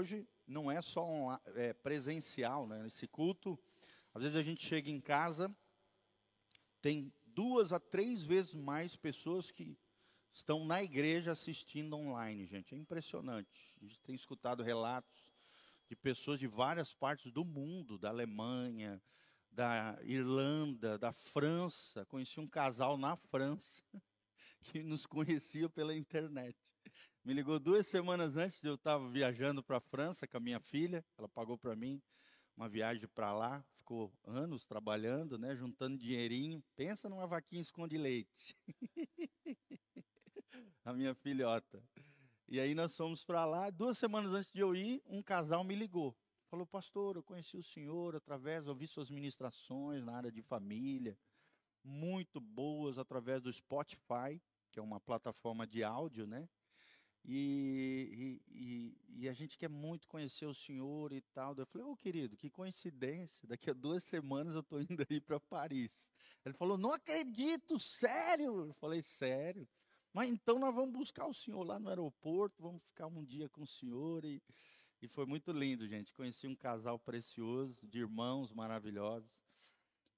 hoje não é só um, é, presencial, né? Esse culto, às vezes a gente chega em casa, tem duas a três vezes mais pessoas que estão na igreja assistindo online, gente. É impressionante. A gente tem escutado relatos de pessoas de várias partes do mundo, da Alemanha, da Irlanda, da França. Conheci um casal na França que nos conhecia pela internet. Me ligou duas semanas antes de eu estar viajando para a França com a minha filha. Ela pagou para mim uma viagem para lá. Ficou anos trabalhando, né, juntando dinheirinho. Pensa numa vaquinha esconde leite. a minha filhota. E aí nós fomos para lá. Duas semanas antes de eu ir, um casal me ligou. Falou, pastor, eu conheci o senhor através, ouvi suas ministrações na área de família, muito boas através do Spotify, que é uma plataforma de áudio, né? E, e, e, a gente quer muito conhecer o senhor e tal. Eu falei, ô oh, querido, que coincidência, daqui a duas semanas eu estou indo aí para Paris. Ele falou, não acredito, sério? Eu falei, sério? Mas então nós vamos buscar o senhor lá no aeroporto, vamos ficar um dia com o senhor. E, e foi muito lindo, gente. Conheci um casal precioso, de irmãos maravilhosos.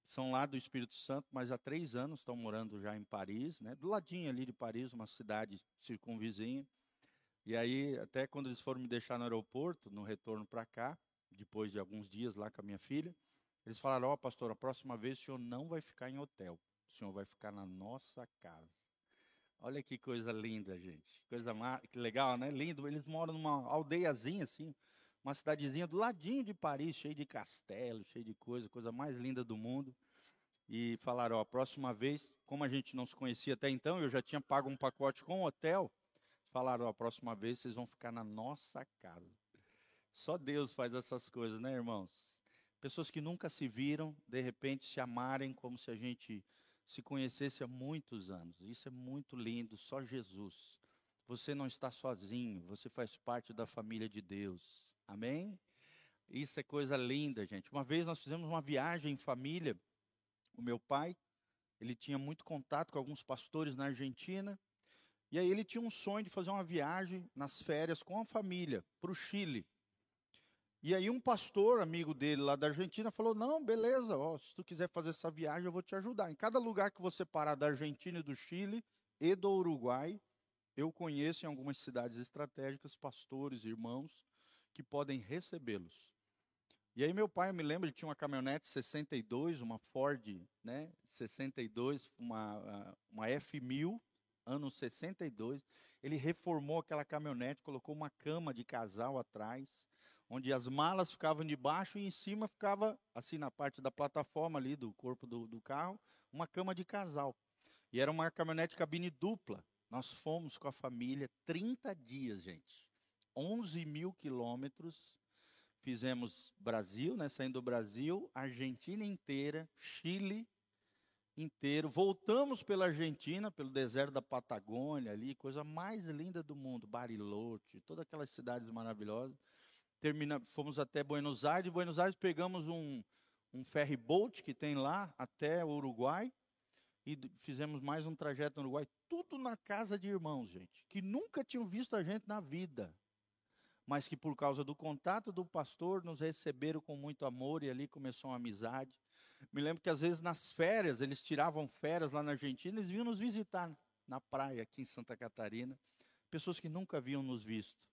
São lá do Espírito Santo, mas há três anos estão morando já em Paris, né? do ladinho ali de Paris, uma cidade circunvizinha. E aí, até quando eles foram me deixar no aeroporto, no retorno para cá, depois de alguns dias lá com a minha filha, eles falaram: Ó, oh, pastor, a próxima vez o senhor não vai ficar em hotel, o senhor vai ficar na nossa casa. Olha que coisa linda, gente. Coisa que legal, né? Lindo. Eles moram numa aldeiazinha assim, uma cidadezinha do ladinho de Paris, cheio de castelo, cheio de coisa, coisa mais linda do mundo. E falaram, ó, a próxima vez, como a gente não se conhecia até então, eu já tinha pago um pacote com hotel. Falaram, a próxima vez vocês vão ficar na nossa casa. Só Deus faz essas coisas, né, irmãos? Pessoas que nunca se viram, de repente se amarem como se a gente se conhecesse há muitos anos. Isso é muito lindo, só Jesus. Você não está sozinho, você faz parte da família de Deus. Amém? Isso é coisa linda, gente. Uma vez nós fizemos uma viagem em família. O meu pai, ele tinha muito contato com alguns pastores na Argentina. E aí ele tinha um sonho de fazer uma viagem nas férias com a família para o Chile. E aí um pastor, amigo dele lá da Argentina, falou: "Não, beleza, ó, se tu quiser fazer essa viagem, eu vou te ajudar. Em cada lugar que você parar da Argentina e do Chile e do Uruguai, eu conheço em algumas cidades estratégicas pastores, irmãos que podem recebê-los. E aí meu pai, eu me lembro, ele tinha uma caminhonete 62, uma Ford, né, 62, uma uma F1000, ano 62. Ele reformou aquela caminhonete, colocou uma cama de casal atrás onde as malas ficavam debaixo e em cima ficava, assim, na parte da plataforma ali do corpo do, do carro, uma cama de casal. E era uma caminhonete cabine dupla. Nós fomos com a família 30 dias, gente. 11 mil quilômetros. Fizemos Brasil, né, saindo do Brasil, Argentina inteira, Chile inteiro. Voltamos pela Argentina, pelo deserto da Patagônia ali, coisa mais linda do mundo, Bariloche, todas aquelas cidades maravilhosas termina, fomos até Buenos Aires. De Buenos Aires pegamos um, um ferry boat que tem lá até o Uruguai e fizemos mais um trajeto no Uruguai. Tudo na casa de irmãos, gente, que nunca tinham visto a gente na vida, mas que por causa do contato do pastor nos receberam com muito amor e ali começou uma amizade. Me lembro que às vezes nas férias, eles tiravam férias lá na Argentina, eles vinham nos visitar na praia aqui em Santa Catarina, pessoas que nunca haviam nos visto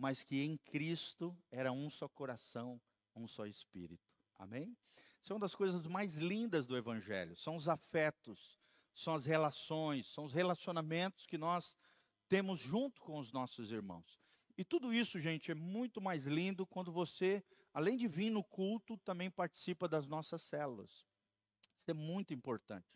mas que em Cristo era um só coração, um só espírito. Amém? Isso é uma das coisas mais lindas do Evangelho. São os afetos, são as relações, são os relacionamentos que nós temos junto com os nossos irmãos. E tudo isso, gente, é muito mais lindo quando você, além de vir no culto, também participa das nossas células. Isso é muito importante.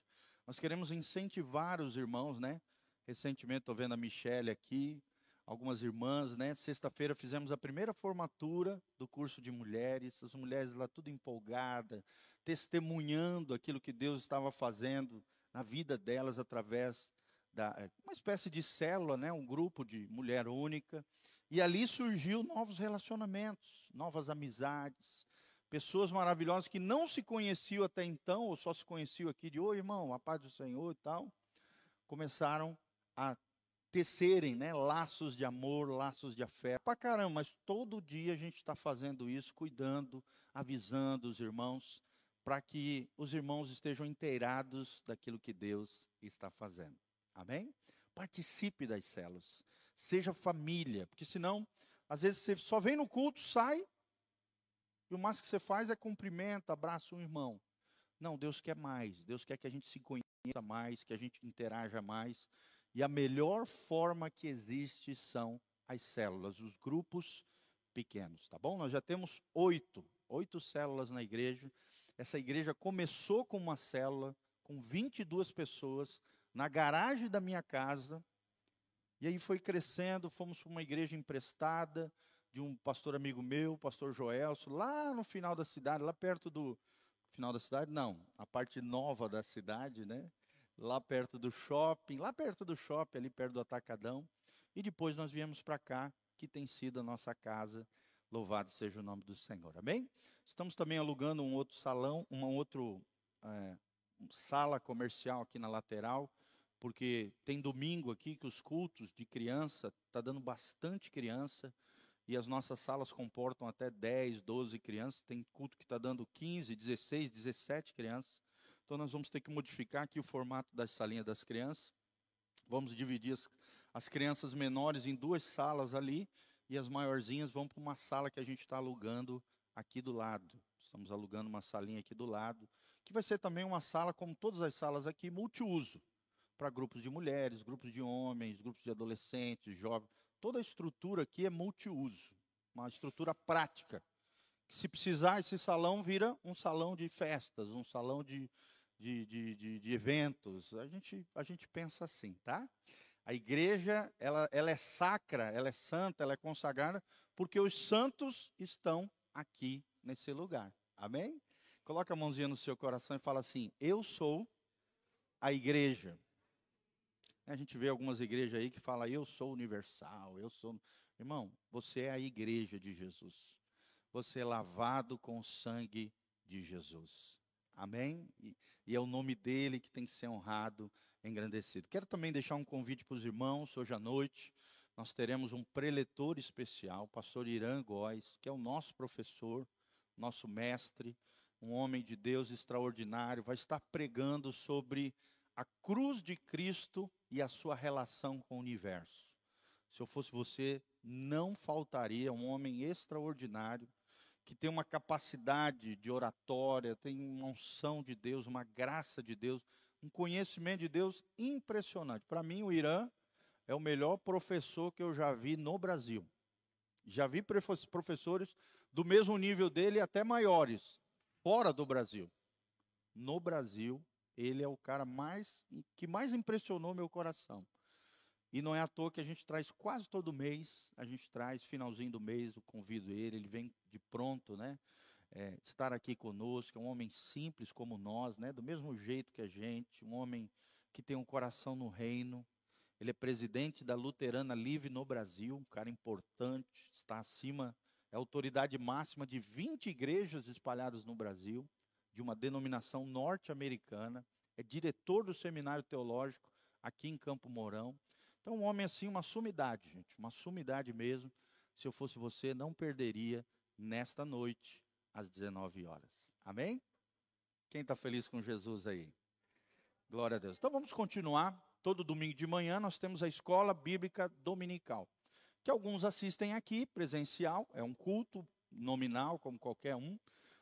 Nós queremos incentivar os irmãos, né? Recentemente estou vendo a Michelle aqui, algumas irmãs, né? Sexta-feira fizemos a primeira formatura do curso de mulheres, as mulheres lá tudo empolgadas, testemunhando aquilo que Deus estava fazendo na vida delas através da é, uma espécie de célula, né? Um grupo de mulher única. E ali surgiu novos relacionamentos, novas amizades, pessoas maravilhosas que não se conheciam até então, ou só se conheciam aqui de, oi irmão, a paz do Senhor e tal, começaram a tecerem né, laços de amor, laços de afeto. Pra caramba, mas todo dia a gente está fazendo isso, cuidando, avisando os irmãos, para que os irmãos estejam inteirados daquilo que Deus está fazendo. Amém? Participe das células. Seja família, porque senão, às vezes você só vem no culto, sai, e o mais que você faz é cumprimenta, abraça um irmão. Não, Deus quer mais. Deus quer que a gente se conheça mais, que a gente interaja mais. E a melhor forma que existe são as células, os grupos pequenos, tá bom? Nós já temos oito, oito células na igreja. Essa igreja começou com uma célula, com 22 pessoas, na garagem da minha casa. E aí foi crescendo, fomos para uma igreja emprestada de um pastor amigo meu, pastor Joelso, lá no final da cidade, lá perto do final da cidade, não, a parte nova da cidade, né? lá perto do shopping, lá perto do shopping, ali perto do Atacadão. E depois nós viemos para cá, que tem sido a nossa casa. Louvado seja o nome do Senhor. Amém? Estamos também alugando um outro salão, uma outra é, sala comercial aqui na lateral, porque tem domingo aqui que os cultos de criança, está dando bastante criança, e as nossas salas comportam até 10, 12 crianças. Tem culto que está dando 15, 16, 17 crianças. Então nós vamos ter que modificar aqui o formato das salinhas das crianças. Vamos dividir as, as crianças menores em duas salas ali e as maiorzinhas vão para uma sala que a gente está alugando aqui do lado. Estamos alugando uma salinha aqui do lado, que vai ser também uma sala, como todas as salas aqui, multiuso, para grupos de mulheres, grupos de homens, grupos de adolescentes, jovens. Toda a estrutura aqui é multiuso, uma estrutura prática. Que se precisar, esse salão vira um salão de festas, um salão de, de, de, de, de eventos. A gente, a gente pensa assim, tá? A igreja, ela, ela é sacra, ela é santa, ela é consagrada, porque os santos estão aqui nesse lugar. Amém? Coloca a mãozinha no seu coração e fala assim: Eu sou a igreja. A gente vê algumas igrejas aí que falam, eu sou universal, eu sou. Irmão, você é a igreja de Jesus. Você é lavado com o sangue de Jesus. Amém? E, e, é o nome dele que tem que ser honrado, engrandecido. Quero também deixar um convite para os irmãos, hoje à noite. Nós teremos um preletor especial, o pastor Irã Góes, que é o nosso professor, nosso mestre, um homem de Deus extraordinário, vai estar pregando sobre a cruz de Cristo e a sua relação com o universo. Se eu fosse você, não faltaria um homem extraordinário que tem uma capacidade de oratória, tem uma unção de Deus, uma graça de Deus, um conhecimento de Deus impressionante. Para mim, o Irã é o melhor professor que eu já vi no Brasil. Já vi professores do mesmo nível dele, até maiores, fora do Brasil. No Brasil, ele é o cara mais que mais impressionou meu coração. E não é à toa que a gente traz quase todo mês, a gente traz finalzinho do mês, eu convido ele, ele vem de pronto, né? É, estar aqui conosco, é um homem simples como nós, né? Do mesmo jeito que a gente, um homem que tem um coração no reino. Ele é presidente da Luterana Livre no Brasil, um cara importante, está acima, é autoridade máxima de 20 igrejas espalhadas no Brasil, de uma denominação norte-americana, é diretor do seminário teológico aqui em Campo Mourão. Então, um homem assim, uma sumidade, gente, uma sumidade mesmo. Se eu fosse você, não perderia nesta noite, às 19 horas. Amém? Quem está feliz com Jesus aí? Glória a Deus. Então, vamos continuar. Todo domingo de manhã nós temos a escola bíblica dominical, que alguns assistem aqui, presencial, é um culto nominal, como qualquer um,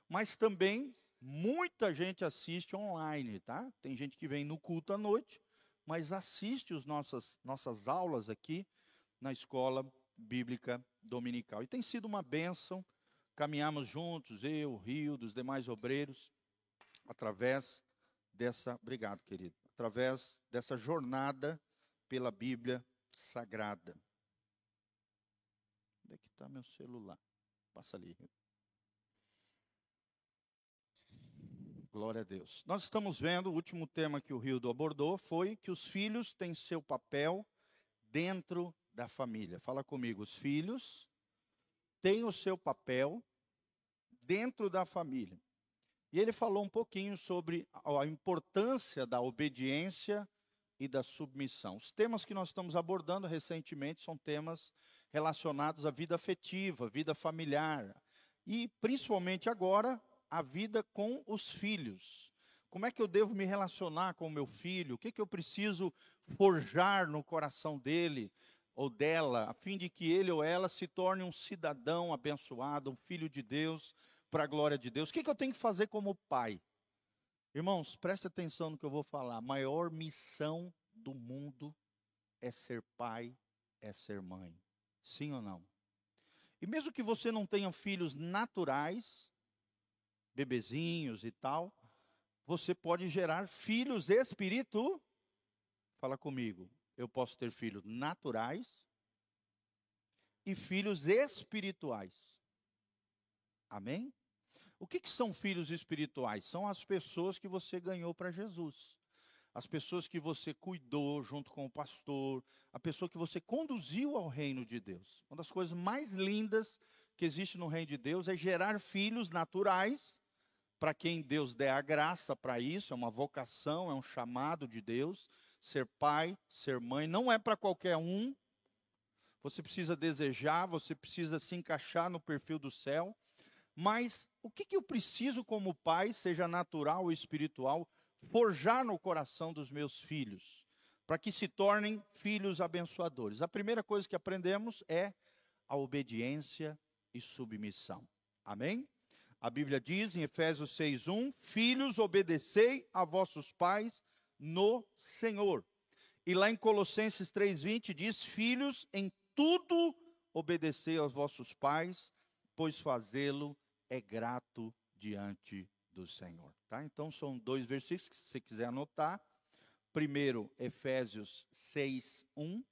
mas também muita gente assiste online, tá? Tem gente que vem no culto à noite mas assiste as nossas, nossas aulas aqui na escola bíblica dominical. E tem sido uma bênção, caminhamos juntos, eu, Rio, dos demais obreiros, através dessa, obrigado querido, através dessa jornada pela Bíblia Sagrada. Onde é que está meu celular? Passa ali. Glória a Deus. Nós estamos vendo, o último tema que o Rildo abordou foi que os filhos têm seu papel dentro da família. Fala comigo, os filhos têm o seu papel dentro da família. E ele falou um pouquinho sobre a importância da obediência e da submissão. Os temas que nós estamos abordando recentemente são temas relacionados à vida afetiva, vida familiar e principalmente agora a vida com os filhos. Como é que eu devo me relacionar com o meu filho? O que, que eu preciso forjar no coração dele ou dela, a fim de que ele ou ela se torne um cidadão abençoado, um filho de Deus, para a glória de Deus? O que, que eu tenho que fazer como pai? Irmãos, preste atenção no que eu vou falar. A maior missão do mundo é ser pai, é ser mãe. Sim ou não? E mesmo que você não tenha filhos naturais, bebezinhos e tal, você pode gerar filhos espírito. Fala comigo. Eu posso ter filhos naturais e filhos espirituais. Amém? O que, que são filhos espirituais? São as pessoas que você ganhou para Jesus. As pessoas que você cuidou junto com o pastor, a pessoa que você conduziu ao reino de Deus. Uma das coisas mais lindas que existe no reino de Deus é gerar filhos naturais para quem Deus der a graça para isso, é uma vocação, é um chamado de Deus. Ser pai, ser mãe, não é para qualquer um. Você precisa desejar, você precisa se encaixar no perfil do céu. Mas o que, que eu preciso, como pai, seja natural ou espiritual, forjar no coração dos meus filhos, para que se tornem filhos abençoadores? A primeira coisa que aprendemos é a obediência e submissão. Amém? A Bíblia diz em Efésios 6:1, filhos, obedecei a vossos pais no Senhor. E lá em Colossenses 3:20 diz: filhos, em tudo obedecei aos vossos pais, pois fazê-lo é grato diante do Senhor. Tá? Então são dois versículos que se você quiser anotar. Primeiro, Efésios 6:1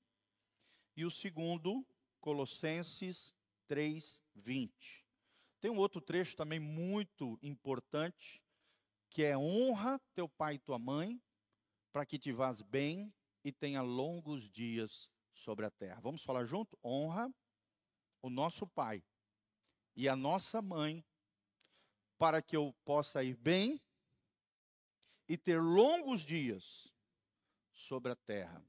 e o segundo, Colossenses 3:20. Tem um outro trecho também muito importante, que é honra teu pai e tua mãe, para que te vás bem e tenha longos dias sobre a terra. Vamos falar junto? Honra o nosso pai e a nossa mãe, para que eu possa ir bem e ter longos dias sobre a terra.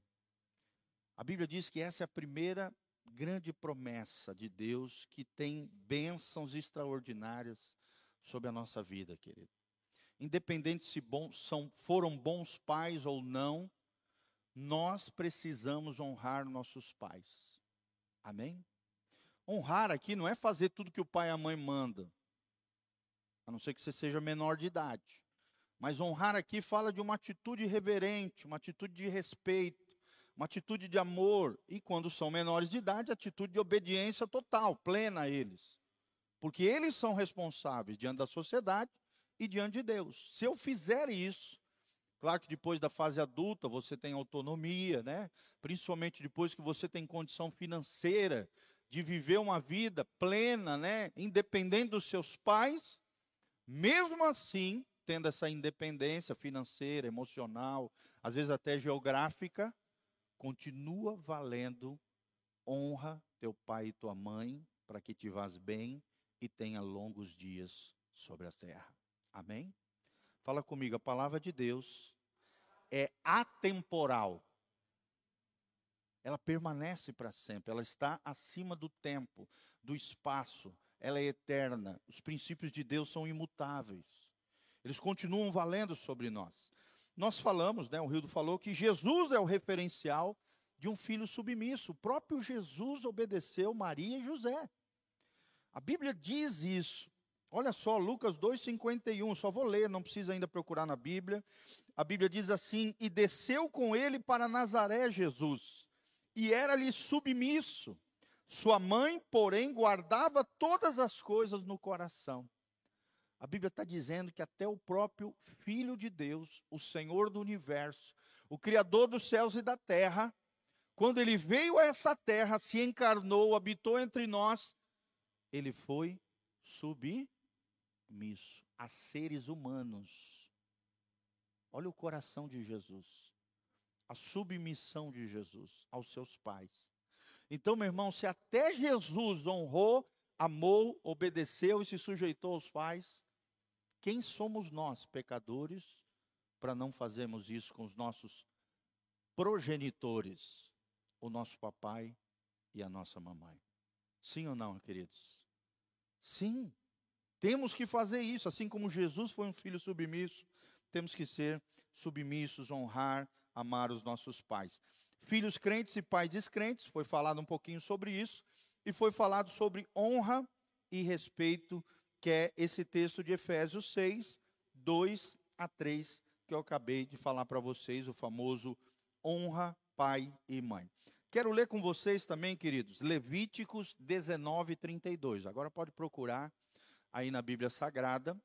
A Bíblia diz que essa é a primeira grande promessa de Deus que tem bênçãos extraordinárias sobre a nossa vida, querido. Independente se bom, são, foram bons pais ou não, nós precisamos honrar nossos pais. Amém? Honrar aqui não é fazer tudo que o pai e a mãe mandam, a não ser que você seja menor de idade. Mas honrar aqui fala de uma atitude reverente, uma atitude de respeito uma atitude de amor e, quando são menores de idade, atitude de obediência total, plena a eles. Porque eles são responsáveis diante da sociedade e diante de Deus. Se eu fizer isso, claro que depois da fase adulta você tem autonomia, né? Principalmente depois que você tem condição financeira de viver uma vida plena, né? Independente dos seus pais, mesmo assim, tendo essa independência financeira, emocional, às vezes até geográfica, continua valendo, honra teu pai e tua mãe, para que te vás bem e tenha longos dias sobre a terra. Amém? Fala comigo, a palavra de Deus é atemporal. Ela permanece para sempre, ela está acima do tempo, do espaço, ela é eterna. Os princípios de Deus são imutáveis. Eles continuam valendo sobre nós. Nós falamos, né, o Rildo falou que Jesus é o referencial de um filho submisso. O próprio Jesus obedeceu Maria e José. A Bíblia diz isso. Olha só, Lucas 2,51, só vou ler, não precisa ainda procurar na Bíblia. A Bíblia diz assim: E desceu com ele para Nazaré Jesus, e era-lhe submisso. Sua mãe, porém, guardava todas as coisas no coração. A Bíblia está dizendo que até o próprio Filho de Deus, o Senhor do universo, o Criador dos céus e da terra, quando ele veio a essa terra, se encarnou, habitou entre nós, ele foi submisso a seres humanos. Olha o coração de Jesus. A submissão de Jesus aos seus pais. Então, meu irmão, se até Jesus honrou, amou, obedeceu e se sujeitou aos pais, quem somos nós, pecadores, para não fazermos isso com os nossos progenitores, o nosso papai e a nossa mamãe. Sim ou não, queridos? Sim. Temos que fazer isso, assim como Jesus foi um filho submisso, temos que ser submissos, honrar, amar os nossos pais. Filhos crentes e pais descrentes, foi falado um pouquinho sobre isso, e foi falado sobre honra e respeito, que é esse texto de Efésios 6, 2 a 3, que eu acabei de falar para vocês, o famoso honra pai e mãe. Quero ler com vocês também, queridos, Levíticos 19, 32. Agora pode procurar aí na Bíblia Sagrada,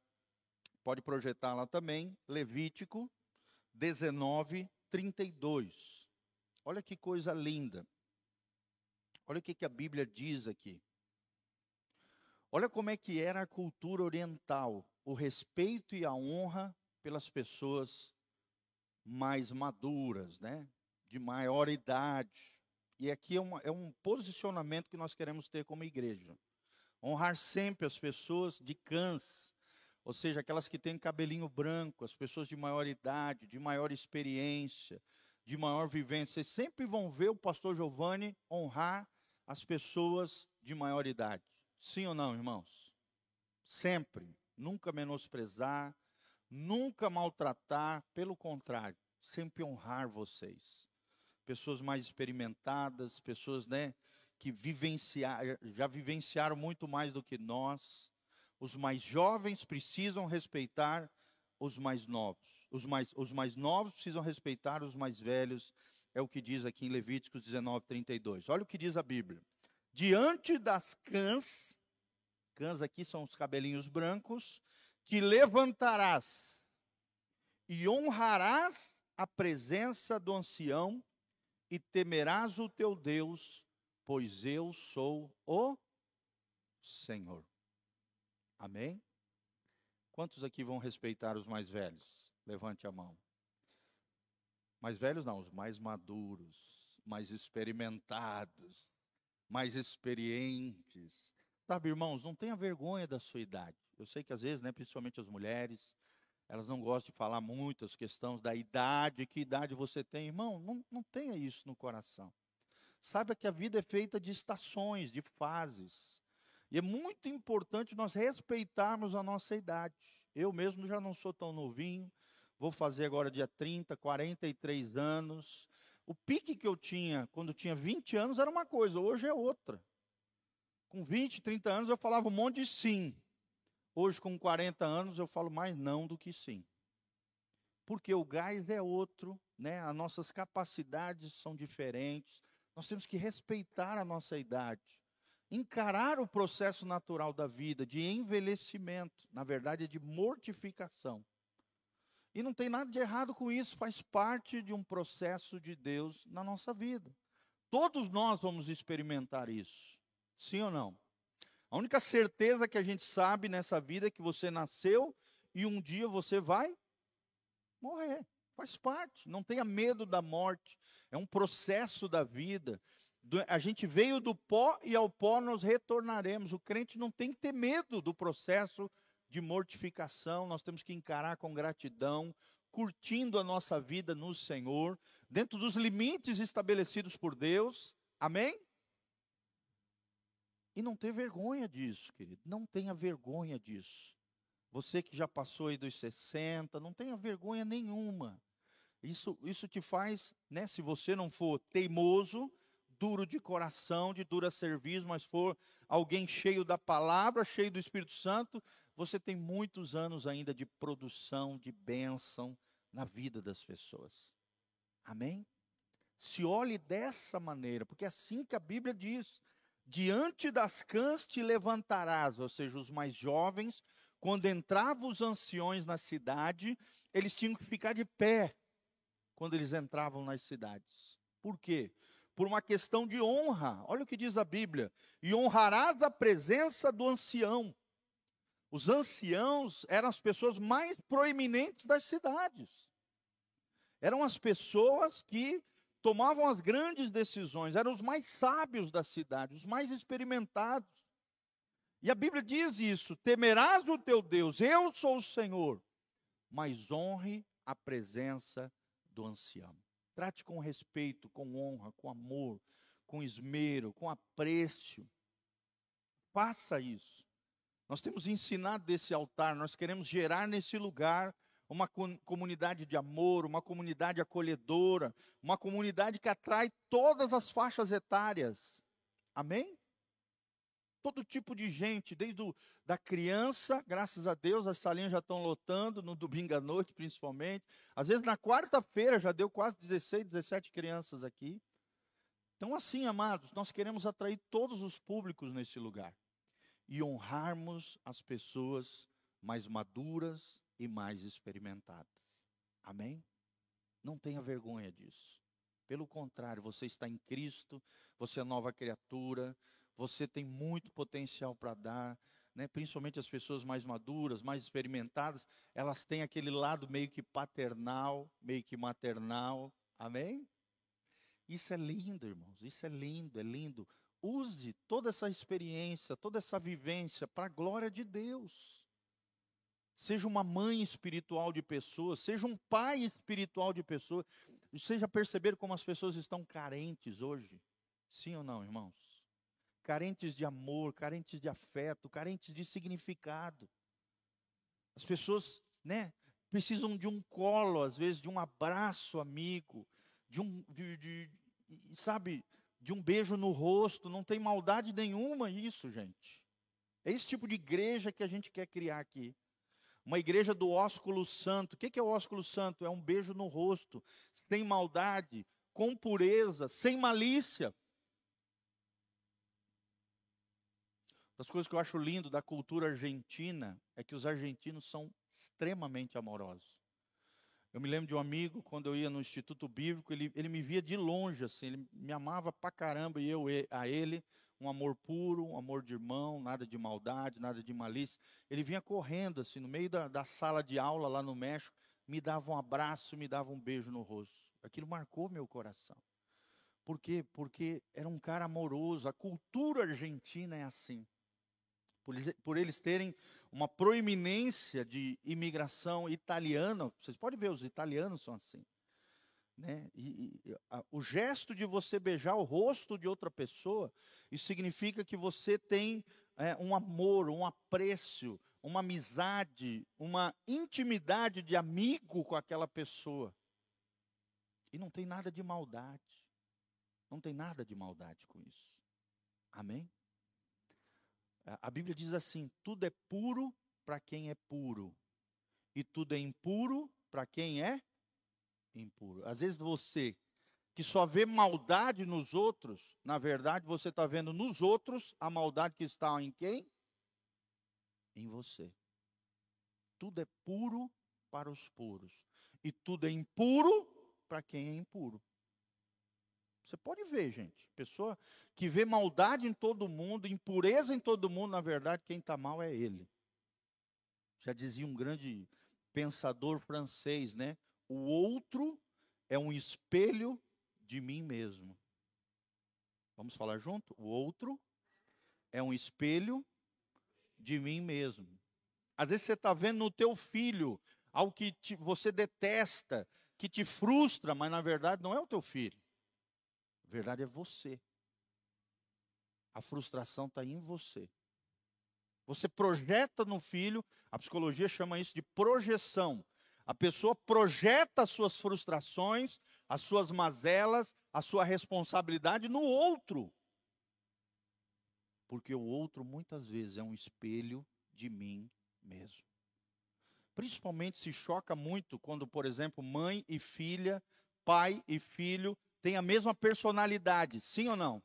pode projetar lá também, Levítico 19, 32. Olha que coisa linda. Olha o que, que a Bíblia diz aqui. Olha como é que era a cultura oriental, o respeito e a honra pelas pessoas mais maduras, né? de maior idade. E aqui é, uma, é um posicionamento que nós queremos ter como igreja. Honrar sempre as pessoas de cães, ou seja, aquelas que têm cabelinho branco, as pessoas de maior idade, de maior experiência, de maior vivência. Vocês sempre vão ver o pastor Giovanni honrar as pessoas de maior idade. Sim ou não, irmãos? Sempre. Nunca menosprezar, nunca maltratar, pelo contrário, sempre honrar vocês pessoas mais experimentadas, pessoas né, que vivenciar, já vivenciaram muito mais do que nós. Os mais jovens precisam respeitar os mais novos. Os mais, os mais novos precisam respeitar os mais velhos. É o que diz aqui em Levíticos 19, 32. Olha o que diz a Bíblia. Diante das cãs, cãs aqui são os cabelinhos brancos, te levantarás e honrarás a presença do ancião e temerás o teu Deus, pois eu sou o Senhor. Amém? Quantos aqui vão respeitar os mais velhos? Levante a mão. Mais velhos não, os mais maduros, mais experimentados, mais experientes. Sabe, irmãos, não tenha vergonha da sua idade. Eu sei que às vezes, né, principalmente as mulheres, elas não gostam de falar muito as questões da idade, que idade você tem. Irmão, não, não tenha isso no coração. Saiba que a vida é feita de estações, de fases. E é muito importante nós respeitarmos a nossa idade. Eu mesmo já não sou tão novinho, vou fazer agora dia 30, 43 anos. O pique que eu tinha quando eu tinha 20 anos era uma coisa, hoje é outra. Com 20, 30 anos eu falava um monte de sim. Hoje, com 40 anos, eu falo mais não do que sim. Porque o gás é outro, né? as nossas capacidades são diferentes. Nós temos que respeitar a nossa idade. Encarar o processo natural da vida, de envelhecimento, na verdade, é de mortificação. E não tem nada de errado com isso, faz parte de um processo de Deus na nossa vida. Todos nós vamos experimentar isso. Sim ou não? A única certeza que a gente sabe nessa vida é que você nasceu e um dia você vai morrer. Faz parte. Não tenha medo da morte. É um processo da vida. A gente veio do pó e ao pó nós retornaremos. O crente não tem que ter medo do processo de mortificação. Nós temos que encarar com gratidão, curtindo a nossa vida no Senhor, dentro dos limites estabelecidos por Deus. Amém? E não ter vergonha disso, querido. Não tenha vergonha disso. Você que já passou aí dos 60, não tenha vergonha nenhuma. Isso, isso te faz, né, se você não for teimoso, duro de coração, de dura serviço, mas for alguém cheio da palavra, cheio do Espírito Santo, você tem muitos anos ainda de produção, de bênção na vida das pessoas. Amém? Se olhe dessa maneira, porque é assim que a Bíblia diz. Diante das cãs te levantarás, ou seja, os mais jovens, quando entravam os anciões na cidade, eles tinham que ficar de pé quando eles entravam nas cidades. Por quê? Por uma questão de honra. Olha o que diz a Bíblia: e honrarás a presença do ancião. Os anciãos eram as pessoas mais proeminentes das cidades. Eram as pessoas que tomavam as grandes decisões, eram os mais sábios da cidade, os mais experimentados. E a Bíblia diz isso: temerás o teu Deus, eu sou o Senhor, mas honre a presença do ancião. Trate com respeito, com honra, com amor, com esmero, com apreço. Faça isso. Nós temos ensinado desse altar, nós queremos gerar nesse lugar uma comunidade de amor, uma comunidade acolhedora, uma comunidade que atrai todas as faixas etárias. Amém? Todo tipo de gente, desde o, da criança, graças a Deus, as salinhas já estão lotando, no domingo à noite principalmente. Às vezes na quarta-feira já deu quase 16, 17 crianças aqui. Então, assim, amados, nós queremos atrair todos os públicos nesse lugar e honrarmos as pessoas mais maduras e mais experimentadas. Amém? Não tenha vergonha disso. Pelo contrário, você está em Cristo, você é nova criatura, você tem muito potencial para dar, né? principalmente as pessoas mais maduras, mais experimentadas, elas têm aquele lado meio que paternal, meio que maternal. Amém? Isso é lindo, irmãos, isso é lindo, é lindo. Use toda essa experiência, toda essa vivência para a glória de Deus. Seja uma mãe espiritual de pessoas, seja um pai espiritual de pessoas. Seja perceber como as pessoas estão carentes hoje. Sim ou não, irmãos? Carentes de amor, carentes de afeto, carentes de significado. As pessoas, né, precisam de um colo, às vezes de um abraço amigo, de um, de, de, sabe, de um beijo no rosto, não tem maldade nenhuma isso, gente. É esse tipo de igreja que a gente quer criar aqui. Uma igreja do ósculo santo. O que é o ósculo santo? É um beijo no rosto, sem maldade, com pureza, sem malícia. Das coisas que eu acho lindo da cultura argentina é que os argentinos são extremamente amorosos. Eu me lembro de um amigo, quando eu ia no Instituto Bíblico, ele, ele me via de longe, assim, ele me amava pra caramba e eu a ele, um amor puro, um amor de irmão, nada de maldade, nada de malícia. Ele vinha correndo, assim, no meio da, da sala de aula lá no México, me dava um abraço, me dava um beijo no rosto. Aquilo marcou meu coração. Por quê? Porque era um cara amoroso. A cultura argentina é assim por, por eles terem uma proeminência de imigração italiana. Vocês podem ver, os italianos são assim. Né? E, e a, o gesto de você beijar o rosto de outra pessoa, isso significa que você tem é, um amor, um apreço, uma amizade, uma intimidade de amigo com aquela pessoa. E não tem nada de maldade. Não tem nada de maldade com isso. Amém? A Bíblia diz assim: tudo é puro para quem é puro, e tudo é impuro para quem é impuro. Às vezes você que só vê maldade nos outros, na verdade você está vendo nos outros a maldade que está em quem? Em você. Tudo é puro para os puros, e tudo é impuro para quem é impuro. Você pode ver, gente. Pessoa que vê maldade em todo mundo, impureza em todo mundo, na verdade, quem está mal é ele. Já dizia um grande pensador francês, né? O outro é um espelho de mim mesmo. Vamos falar junto? O outro é um espelho de mim mesmo. Às vezes você está vendo no teu filho algo que te, você detesta, que te frustra, mas na verdade não é o teu filho. Verdade é você. A frustração está em você. Você projeta no filho, a psicologia chama isso de projeção. A pessoa projeta as suas frustrações, as suas mazelas, a sua responsabilidade no outro. Porque o outro muitas vezes é um espelho de mim mesmo. Principalmente se choca muito quando, por exemplo, mãe e filha, pai e filho têm a mesma personalidade, sim ou não?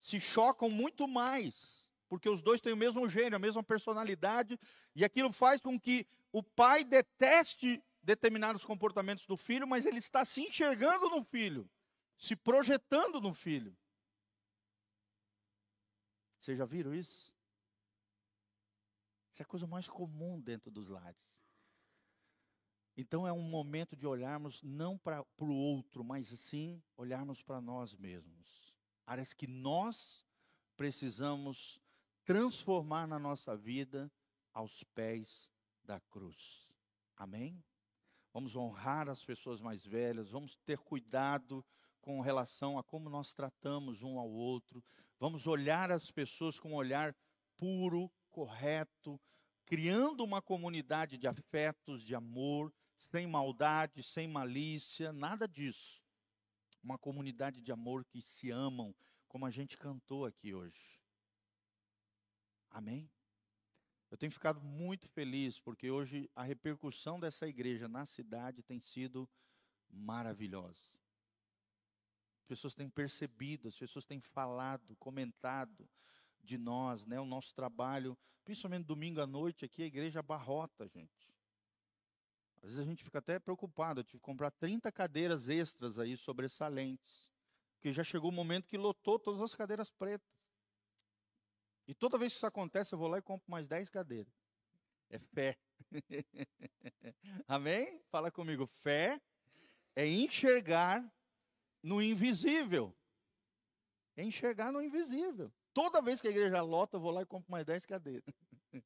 Se chocam muito mais, porque os dois têm o mesmo gênero, a mesma personalidade, e aquilo faz com que o pai deteste determinados comportamentos do filho, mas ele está se enxergando no filho, se projetando no filho. Vocês já viram isso? Isso é a coisa mais comum dentro dos lares. Então é um momento de olharmos não para o outro, mas sim olharmos para nós mesmos. Áreas que nós precisamos transformar na nossa vida aos pés da cruz. Amém? vamos honrar as pessoas mais velhas, vamos ter cuidado com relação a como nós tratamos um ao outro, vamos olhar as pessoas com um olhar puro, correto, criando uma comunidade de afetos, de amor, sem maldade, sem malícia, nada disso. Uma comunidade de amor que se amam, como a gente cantou aqui hoje. Amém? Eu tenho ficado muito feliz porque hoje a repercussão dessa igreja na cidade tem sido maravilhosa. As pessoas têm percebido, as pessoas têm falado, comentado de nós, né, o nosso trabalho, principalmente domingo à noite aqui, a igreja abarrota, gente. Às vezes a gente fica até preocupado, eu tive que comprar 30 cadeiras extras aí sobressalentes, porque já chegou o momento que lotou todas as cadeiras pretas. E toda vez que isso acontece, eu vou lá e compro mais 10 cadeiras. É fé. Amém? Fala comigo. Fé é enxergar no invisível. É enxergar no invisível. Toda vez que a igreja lota, eu vou lá e compro mais 10 cadeiras.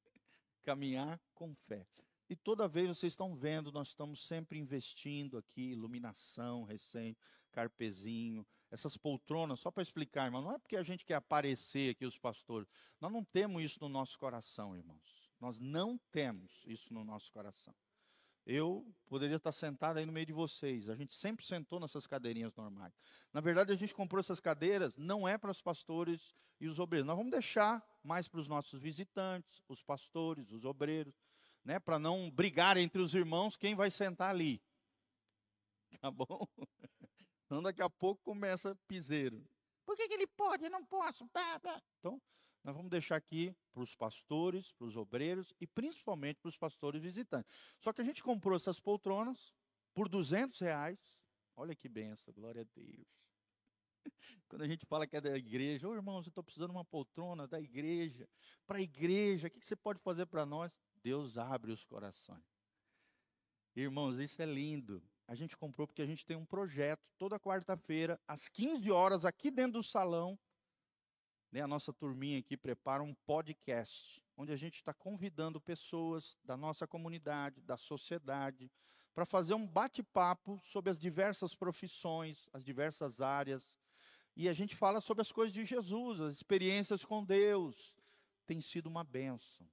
Caminhar com fé. E toda vez vocês estão vendo, nós estamos sempre investindo aqui, iluminação recente, carpezinho, essas poltronas, só para explicar, irmão, não é porque a gente quer aparecer aqui, os pastores. Nós não temos isso no nosso coração, irmãos. Nós não temos isso no nosso coração. Eu poderia estar sentado aí no meio de vocês. A gente sempre sentou nessas cadeirinhas normais. Na verdade, a gente comprou essas cadeiras, não é para os pastores e os obreiros. Nós vamos deixar mais para os nossos visitantes, os pastores, os obreiros, né? Para não brigar entre os irmãos quem vai sentar ali. Tá bom? Então daqui a pouco começa piseiro. Por que, que ele pode? Eu não posso. Então, nós vamos deixar aqui para os pastores, para os obreiros e principalmente para os pastores visitantes. Só que a gente comprou essas poltronas por 200 reais. Olha que benção, glória a Deus. Quando a gente fala que é da igreja, ô oh, irmão, você está precisando de uma poltrona da igreja, para a igreja, o que, que você pode fazer para nós? Deus abre os corações. Irmãos, isso é lindo a gente comprou porque a gente tem um projeto toda quarta-feira, às 15 horas, aqui dentro do salão. Né, a nossa turminha aqui prepara um podcast, onde a gente está convidando pessoas da nossa comunidade, da sociedade, para fazer um bate-papo sobre as diversas profissões, as diversas áreas. E a gente fala sobre as coisas de Jesus, as experiências com Deus. Tem sido uma benção.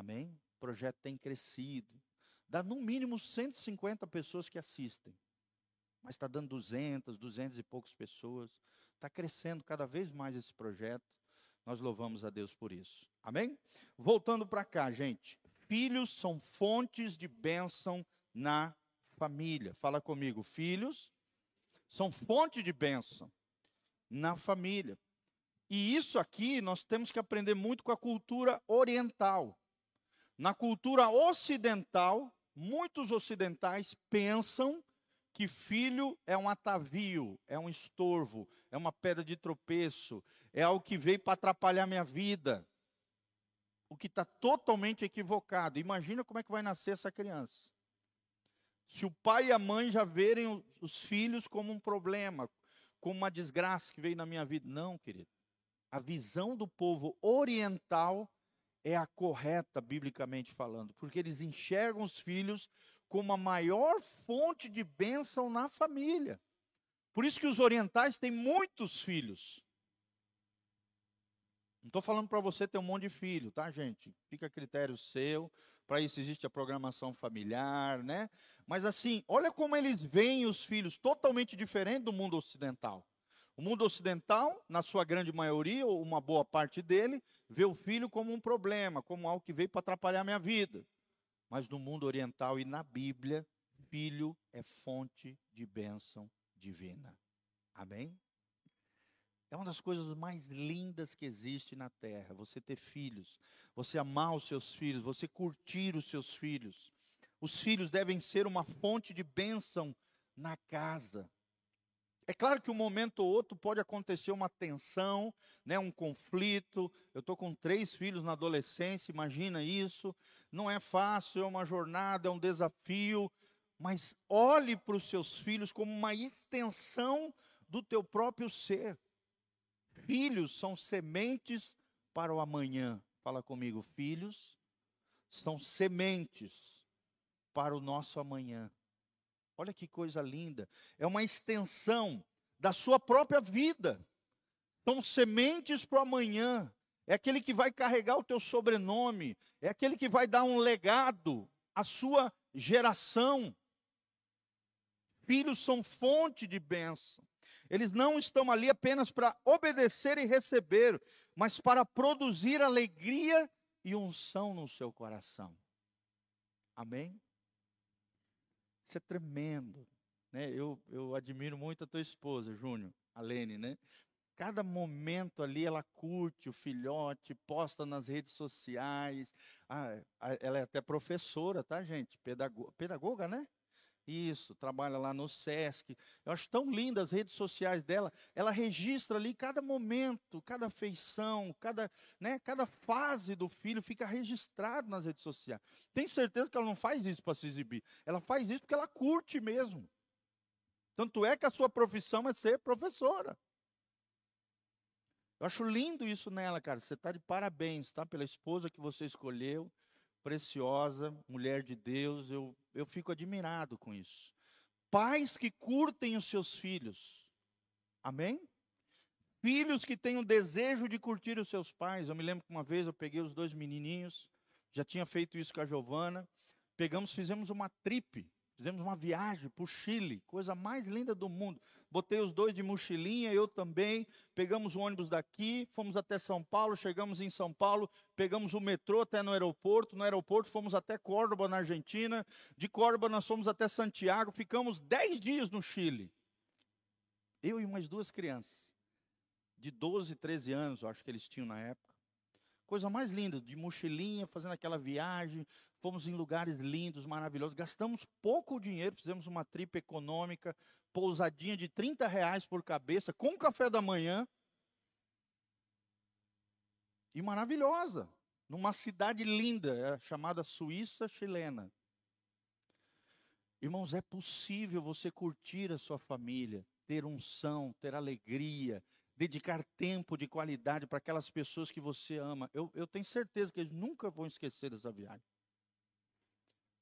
Amém? O projeto tem crescido. Dá no mínimo 150 pessoas que assistem. Mas está dando 200, 200 e poucas pessoas. Está crescendo cada vez mais esse projeto. Nós louvamos a Deus por isso. Amém? Voltando para cá, gente. Filhos são fontes de bênção na família. Fala comigo. Filhos são fonte de bênção na família. E isso aqui nós temos que aprender muito com a cultura oriental. Na cultura ocidental, Muitos ocidentais pensam que filho é um atavio, é um estorvo, é uma pedra de tropeço, é algo que veio para atrapalhar minha vida. O que está totalmente equivocado. Imagina como é que vai nascer essa criança. Se o pai e a mãe já verem os filhos como um problema, como uma desgraça que veio na minha vida. Não, querido. A visão do povo oriental é a correta, biblicamente falando, porque eles enxergam os filhos como a maior fonte de bênção na família. Por isso que os orientais têm muitos filhos. Não estou falando para você ter um monte de filho, tá, gente? Fica a critério seu. Para isso existe a programação familiar, né? Mas assim, olha como eles veem os filhos totalmente diferente do mundo ocidental. O mundo ocidental, na sua grande maioria, ou uma boa parte dele, vê o filho como um problema, como algo que veio para atrapalhar a minha vida. Mas no mundo oriental e na Bíblia, filho é fonte de bênção divina. Amém? É uma das coisas mais lindas que existe na terra, você ter filhos, você amar os seus filhos, você curtir os seus filhos. Os filhos devem ser uma fonte de bênção na casa. É claro que um momento ou outro pode acontecer uma tensão, né, um conflito. Eu estou com três filhos na adolescência, imagina isso. Não é fácil, é uma jornada, é um desafio. Mas olhe para os seus filhos como uma extensão do teu próprio ser. Filhos são sementes para o amanhã. Fala comigo, filhos são sementes para o nosso amanhã. Olha que coisa linda. É uma extensão da sua própria vida. São sementes para o amanhã. É aquele que vai carregar o teu sobrenome. É aquele que vai dar um legado à sua geração. Filhos são fonte de bênção. Eles não estão ali apenas para obedecer e receber, mas para produzir alegria e unção no seu coração. Amém? Isso é tremendo. Né? Eu, eu admiro muito a tua esposa, Júnior, a Lene, né? Cada momento ali ela curte o filhote, posta nas redes sociais. Ah, ela é até professora, tá, gente? Pedagoga, pedagoga né? Isso, trabalha lá no SESC. Eu acho tão linda as redes sociais dela. Ela registra ali cada momento, cada feição, cada, né, cada fase do filho fica registrado nas redes sociais. Tenho certeza que ela não faz isso para se exibir. Ela faz isso porque ela curte mesmo. Tanto é que a sua profissão é ser professora. Eu acho lindo isso nela, cara. Você está de parabéns, tá? Pela esposa que você escolheu preciosa, mulher de Deus, eu, eu fico admirado com isso. Pais que curtem os seus filhos, amém? Filhos que têm o desejo de curtir os seus pais. Eu me lembro que uma vez eu peguei os dois menininhos, já tinha feito isso com a Giovana, pegamos, fizemos uma trip Fizemos uma viagem para o Chile, coisa mais linda do mundo. Botei os dois de mochilinha, eu também. Pegamos o ônibus daqui, fomos até São Paulo, chegamos em São Paulo, pegamos o metrô até no aeroporto. No aeroporto fomos até Córdoba, na Argentina. De Córdoba nós fomos até Santiago. Ficamos dez dias no Chile. Eu e umas duas crianças, de 12, 13 anos, acho que eles tinham na época. Coisa mais linda, de mochilinha, fazendo aquela viagem, fomos em lugares lindos, maravilhosos, gastamos pouco dinheiro, fizemos uma trip econômica, pousadinha de 30 reais por cabeça, com café da manhã. E maravilhosa, numa cidade linda, é chamada Suíça Chilena. Irmãos, é possível você curtir a sua família, ter unção, ter alegria, dedicar tempo de qualidade para aquelas pessoas que você ama. Eu, eu tenho certeza que eles nunca vão esquecer dessa viagem.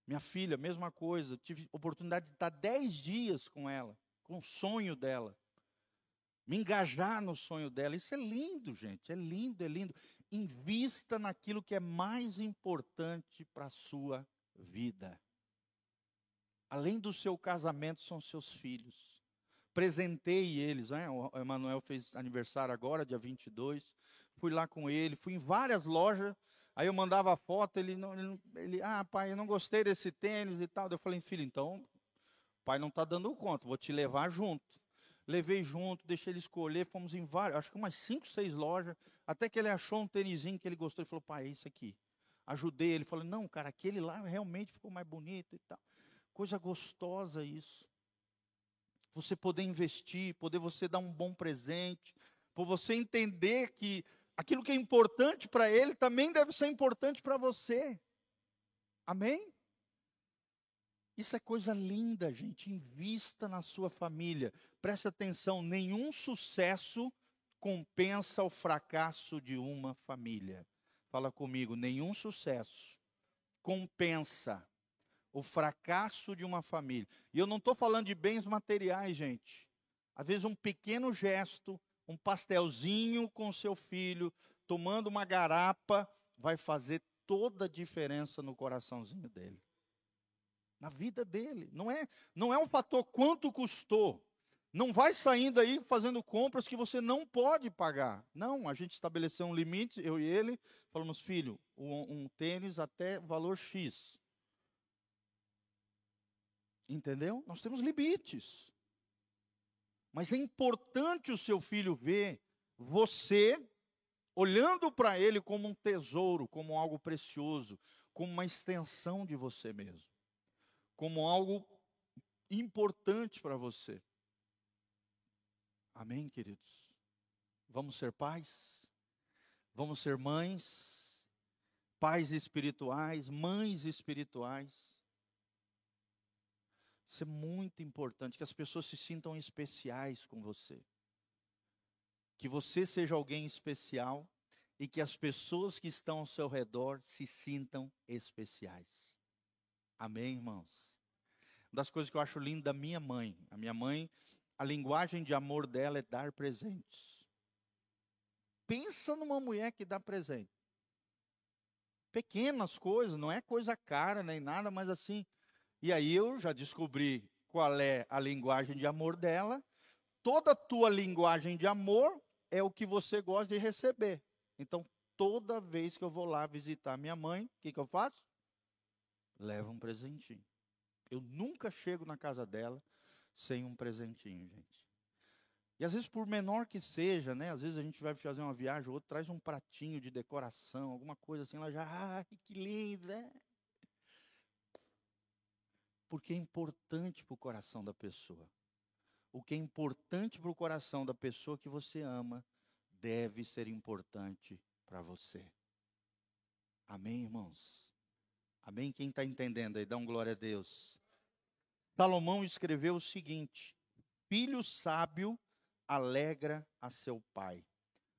Minha filha, mesma coisa. Tive oportunidade de estar dez dias com ela, com o sonho dela. Me engajar no sonho dela. Isso é lindo, gente. É lindo, é lindo. Invista naquilo que é mais importante para a sua vida. Além do seu casamento, são seus filhos presentei eles, né? O Emanuel fez aniversário agora, dia 22. Fui lá com ele, fui em várias lojas. Aí eu mandava foto, ele não, ele, ele, ah, pai, eu não gostei desse tênis e tal. Eu falei, filho, então, pai não está dando conta, vou te levar junto. Levei junto, deixei ele escolher, fomos em várias, acho que umas cinco, seis lojas, até que ele achou um tênisinho que ele gostou. Ele falou, pai, é esse aqui. Ajudei ele, falou, não, cara, aquele lá realmente ficou mais bonito e tal. Coisa gostosa isso você poder investir, poder você dar um bom presente, por você entender que aquilo que é importante para ele também deve ser importante para você. Amém? Isso é coisa linda, gente. Invista na sua família. Preste atenção: nenhum sucesso compensa o fracasso de uma família. Fala comigo: nenhum sucesso compensa o fracasso de uma família. E eu não estou falando de bens materiais, gente. Às vezes, um pequeno gesto, um pastelzinho com seu filho, tomando uma garapa, vai fazer toda a diferença no coraçãozinho dele. Na vida dele. Não é, não é um fator quanto custou. Não vai saindo aí fazendo compras que você não pode pagar. Não, a gente estabeleceu um limite, eu e ele, falamos, filho, um, um tênis até valor X. Entendeu? Nós temos limites. Mas é importante o seu filho ver você olhando para ele como um tesouro, como algo precioso, como uma extensão de você mesmo, como algo importante para você. Amém, queridos? Vamos ser pais? Vamos ser mães? Pais espirituais, mães espirituais? Isso é muito importante, que as pessoas se sintam especiais com você. Que você seja alguém especial e que as pessoas que estão ao seu redor se sintam especiais. Amém, irmãos? das coisas que eu acho lindo da minha mãe. A minha mãe, a linguagem de amor dela é dar presentes. Pensa numa mulher que dá presente. Pequenas coisas, não é coisa cara nem nada, mas assim. E aí eu já descobri qual é a linguagem de amor dela. Toda tua linguagem de amor é o que você gosta de receber. Então, toda vez que eu vou lá visitar minha mãe, o que, que eu faço? Levo um presentinho. Eu nunca chego na casa dela sem um presentinho, gente. E às vezes, por menor que seja, né? Às vezes a gente vai fazer uma viagem, o outro traz um pratinho de decoração, alguma coisa assim, ela já, ai, que lindo, né? Porque é importante para o coração da pessoa. O que é importante para o coração da pessoa que você ama deve ser importante para você. Amém, irmãos? Amém? Quem está entendendo aí, dá um glória a Deus. Salomão escreveu o seguinte: Filho sábio alegra a seu pai,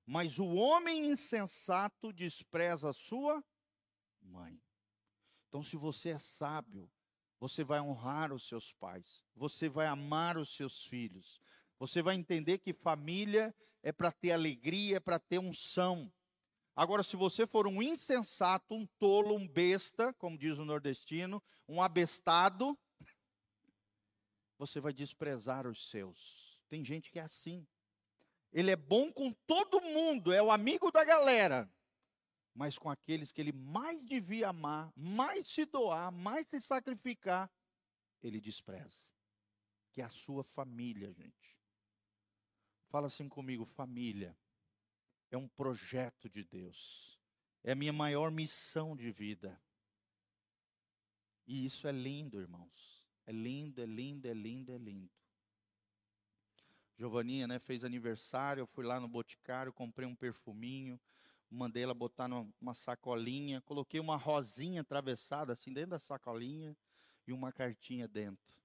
mas o homem insensato despreza a sua mãe. Então, se você é sábio, você vai honrar os seus pais, você vai amar os seus filhos, você vai entender que família é para ter alegria, é para ter unção. Agora, se você for um insensato, um tolo, um besta, como diz o nordestino, um abestado, você vai desprezar os seus. Tem gente que é assim. Ele é bom com todo mundo, é o amigo da galera. Mas com aqueles que ele mais devia amar, mais se doar, mais se sacrificar, ele despreza. Que é a sua família, gente. Fala assim comigo, família. É um projeto de Deus. É a minha maior missão de vida. E isso é lindo, irmãos. É lindo, é lindo, é lindo, é lindo. Giovaninha, né, fez aniversário, eu fui lá no Boticário, comprei um perfuminho, mandei ela botar numa sacolinha, coloquei uma rosinha atravessada assim dentro da sacolinha e uma cartinha dentro.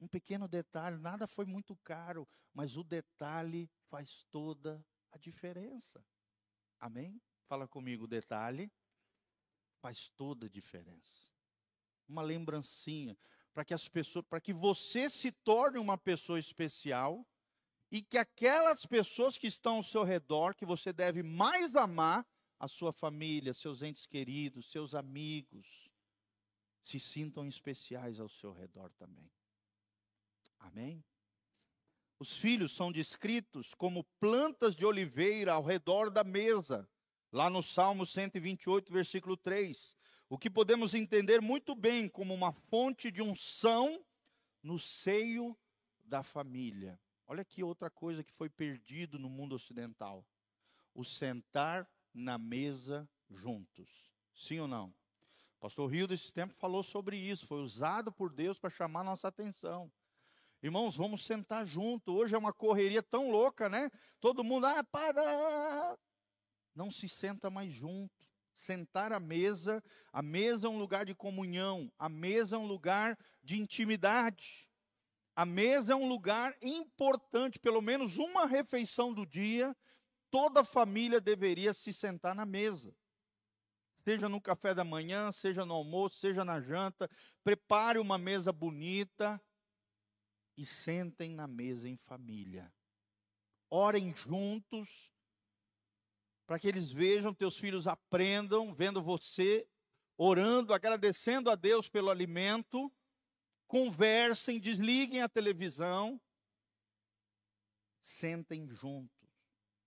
Um pequeno detalhe, nada foi muito caro, mas o detalhe faz toda a diferença. Amém? Fala comigo, o detalhe faz toda a diferença. Uma lembrancinha para que as pessoas, para que você se torne uma pessoa especial e que aquelas pessoas que estão ao seu redor, que você deve mais amar, a sua família, seus entes queridos, seus amigos, se sintam especiais ao seu redor também. Amém? Os filhos são descritos como plantas de oliveira ao redor da mesa, lá no Salmo 128, versículo 3. O que podemos entender muito bem como uma fonte de unção no seio da família. Olha aqui outra coisa que foi perdido no mundo ocidental: o sentar na mesa juntos. Sim ou não? O pastor Rio desse tempo falou sobre isso, foi usado por Deus para chamar nossa atenção. Irmãos, vamos sentar junto. Hoje é uma correria tão louca, né? Todo mundo, ah, para! Não se senta mais junto. Sentar à mesa, a mesa é um lugar de comunhão, a mesa é um lugar de intimidade. A mesa é um lugar importante, pelo menos uma refeição do dia, toda família deveria se sentar na mesa. Seja no café da manhã, seja no almoço, seja na janta, prepare uma mesa bonita, e sentem na mesa em família. Orem juntos, para que eles vejam, teus filhos aprendam, vendo você orando, agradecendo a Deus pelo alimento. Conversem, desliguem a televisão, sentem juntos,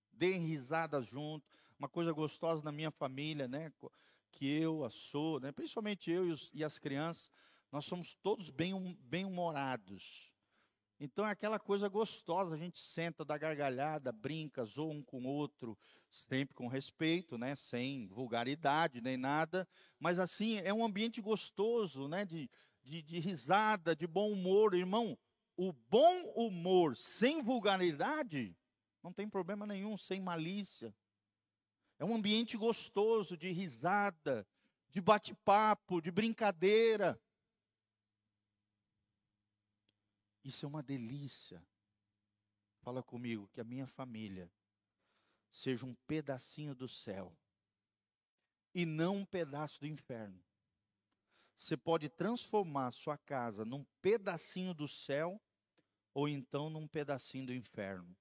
deem risadas juntos. Uma coisa gostosa na minha família, né? Que eu, a sou, né? principalmente eu e, os, e as crianças, nós somos todos bem, bem humorados. Então é aquela coisa gostosa, a gente senta, dá gargalhada, brinca, zoa um com o outro, sempre com respeito, né, sem vulgaridade nem nada, mas assim, é um ambiente gostoso, né, de, de, de risada, de bom humor. Irmão, o bom humor sem vulgaridade não tem problema nenhum, sem malícia. É um ambiente gostoso de risada, de bate-papo, de brincadeira. Isso é uma delícia. Fala comigo que a minha família seja um pedacinho do céu e não um pedaço do inferno. Você pode transformar sua casa num pedacinho do céu ou então num pedacinho do inferno.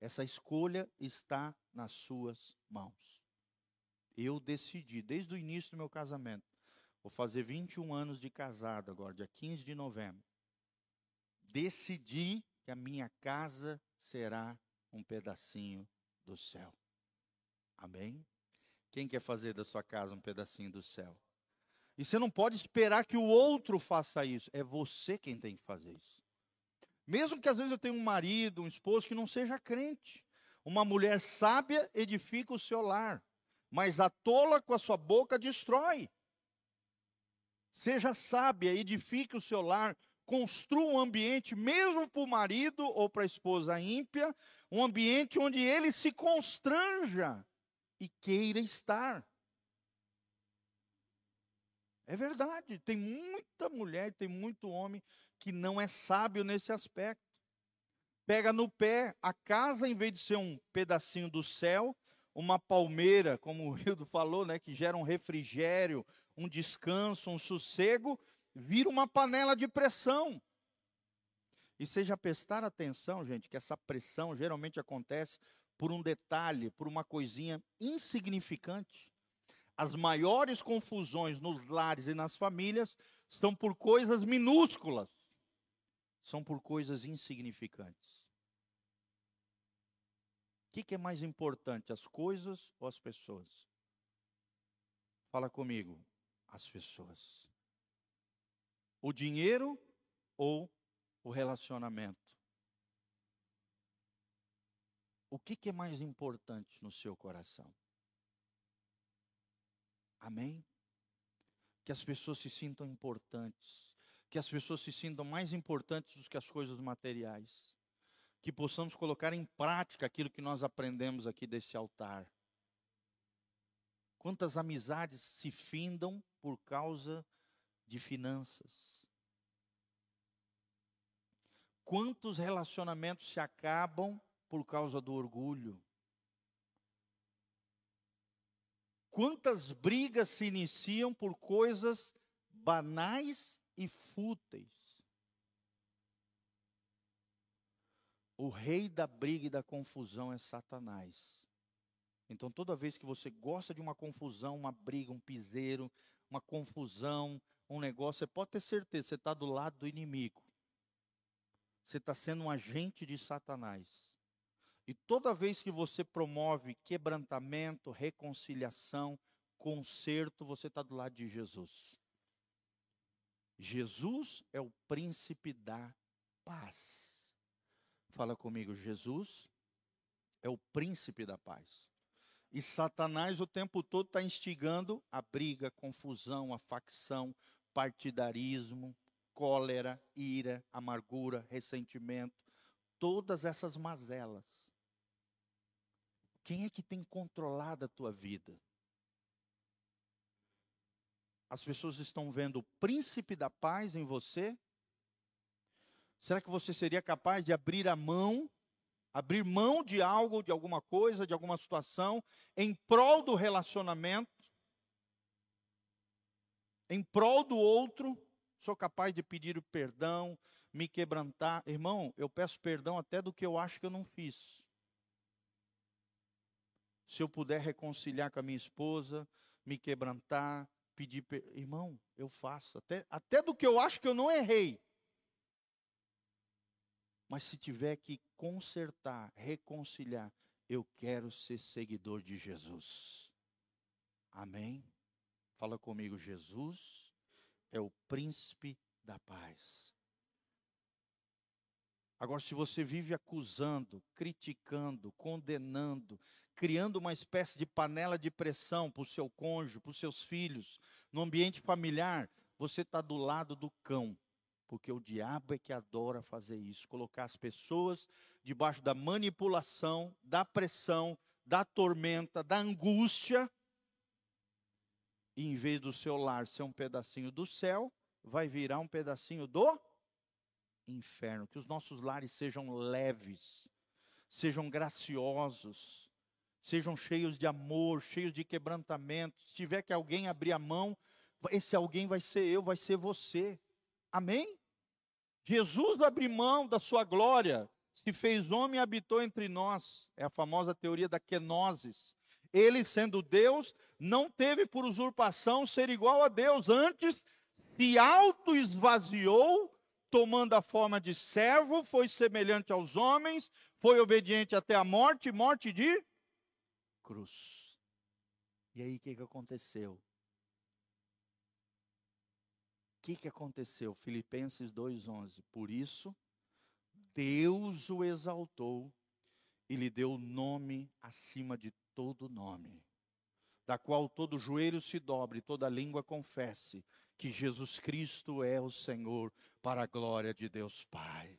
Essa escolha está nas suas mãos. Eu decidi, desde o início do meu casamento, vou fazer 21 anos de casado agora, dia 15 de novembro. Decidi que a minha casa será um pedacinho do céu. Amém? Quem quer fazer da sua casa um pedacinho do céu? E você não pode esperar que o outro faça isso. É você quem tem que fazer isso. Mesmo que às vezes eu tenha um marido, um esposo que não seja crente. Uma mulher sábia edifica o seu lar, mas a tola com a sua boca destrói. Seja sábia, edifique o seu lar, construa um ambiente, mesmo para o marido ou para a esposa ímpia, um ambiente onde ele se constranja e queira estar. É verdade, tem muita mulher, tem muito homem que não é sábio nesse aspecto. Pega no pé, a casa, em vez de ser um pedacinho do céu, uma palmeira, como o Rildo falou, né, que gera um refrigério, um descanso, um sossego, vira uma panela de pressão. E seja prestar atenção, gente, que essa pressão geralmente acontece por um detalhe, por uma coisinha insignificante. As maiores confusões nos lares e nas famílias são por coisas minúsculas, são por coisas insignificantes. O que, é mais importante, as coisas ou as pessoas? Fala comigo, as pessoas. O dinheiro ou o relacionamento? O que é mais importante no seu coração? Amém? Que as pessoas se sintam importantes, que as pessoas se sintam mais importantes do que as coisas materiais, que possamos colocar em prática aquilo que nós aprendemos aqui desse altar. Quantas amizades se findam por causa de finanças? Quantos relacionamentos se acabam por causa do orgulho? Quantas brigas se iniciam por coisas banais e fúteis? O rei da briga e da confusão é Satanás. Então, toda vez que você gosta de uma confusão, uma briga, um piseiro, uma confusão, um negócio, você pode ter certeza, você está do lado do inimigo. Você está sendo um agente de Satanás. E toda vez que você promove quebrantamento, reconciliação, conserto, você está do lado de Jesus. Jesus é o príncipe da paz. Fala comigo, Jesus é o príncipe da paz. E Satanás o tempo todo está instigando a briga, a confusão, a facção, partidarismo, cólera, ira, amargura, ressentimento, todas essas mazelas. Quem é que tem controlado a tua vida? As pessoas estão vendo o príncipe da paz em você? Será que você seria capaz de abrir a mão, abrir mão de algo, de alguma coisa, de alguma situação, em prol do relacionamento? Em prol do outro? Sou capaz de pedir perdão, me quebrantar. Irmão, eu peço perdão até do que eu acho que eu não fiz se eu puder reconciliar com a minha esposa, me quebrantar, pedir, irmão, eu faço, até, até do que eu acho que eu não errei. Mas se tiver que consertar, reconciliar, eu quero ser seguidor de Jesus. Amém? Fala comigo, Jesus é o príncipe da paz. Agora, se você vive acusando, criticando, condenando, criando uma espécie de panela de pressão para o seu cônjuge, para os seus filhos, no ambiente familiar, você está do lado do cão. Porque o diabo é que adora fazer isso colocar as pessoas debaixo da manipulação, da pressão, da tormenta, da angústia. E em vez do seu lar ser um pedacinho do céu, vai virar um pedacinho do inferno. Que os nossos lares sejam leves, sejam graciosos sejam cheios de amor, cheios de quebrantamento. Se tiver que alguém abrir a mão, esse alguém vai ser eu, vai ser você. Amém? Jesus abriu mão da sua glória, se fez homem e habitou entre nós. É a famosa teoria da kenosis. Ele, sendo Deus, não teve por usurpação ser igual a Deus, antes se auto-esvaziou, tomando a forma de servo, foi semelhante aos homens, foi obediente até a morte morte de cruz. E aí o que, que aconteceu? que, que aconteceu? Filipenses 2,11. Por isso, Deus o exaltou e lhe deu o nome acima de todo nome, da qual todo joelho se dobre, toda língua confesse que Jesus Cristo é o Senhor, para a glória de Deus Pai.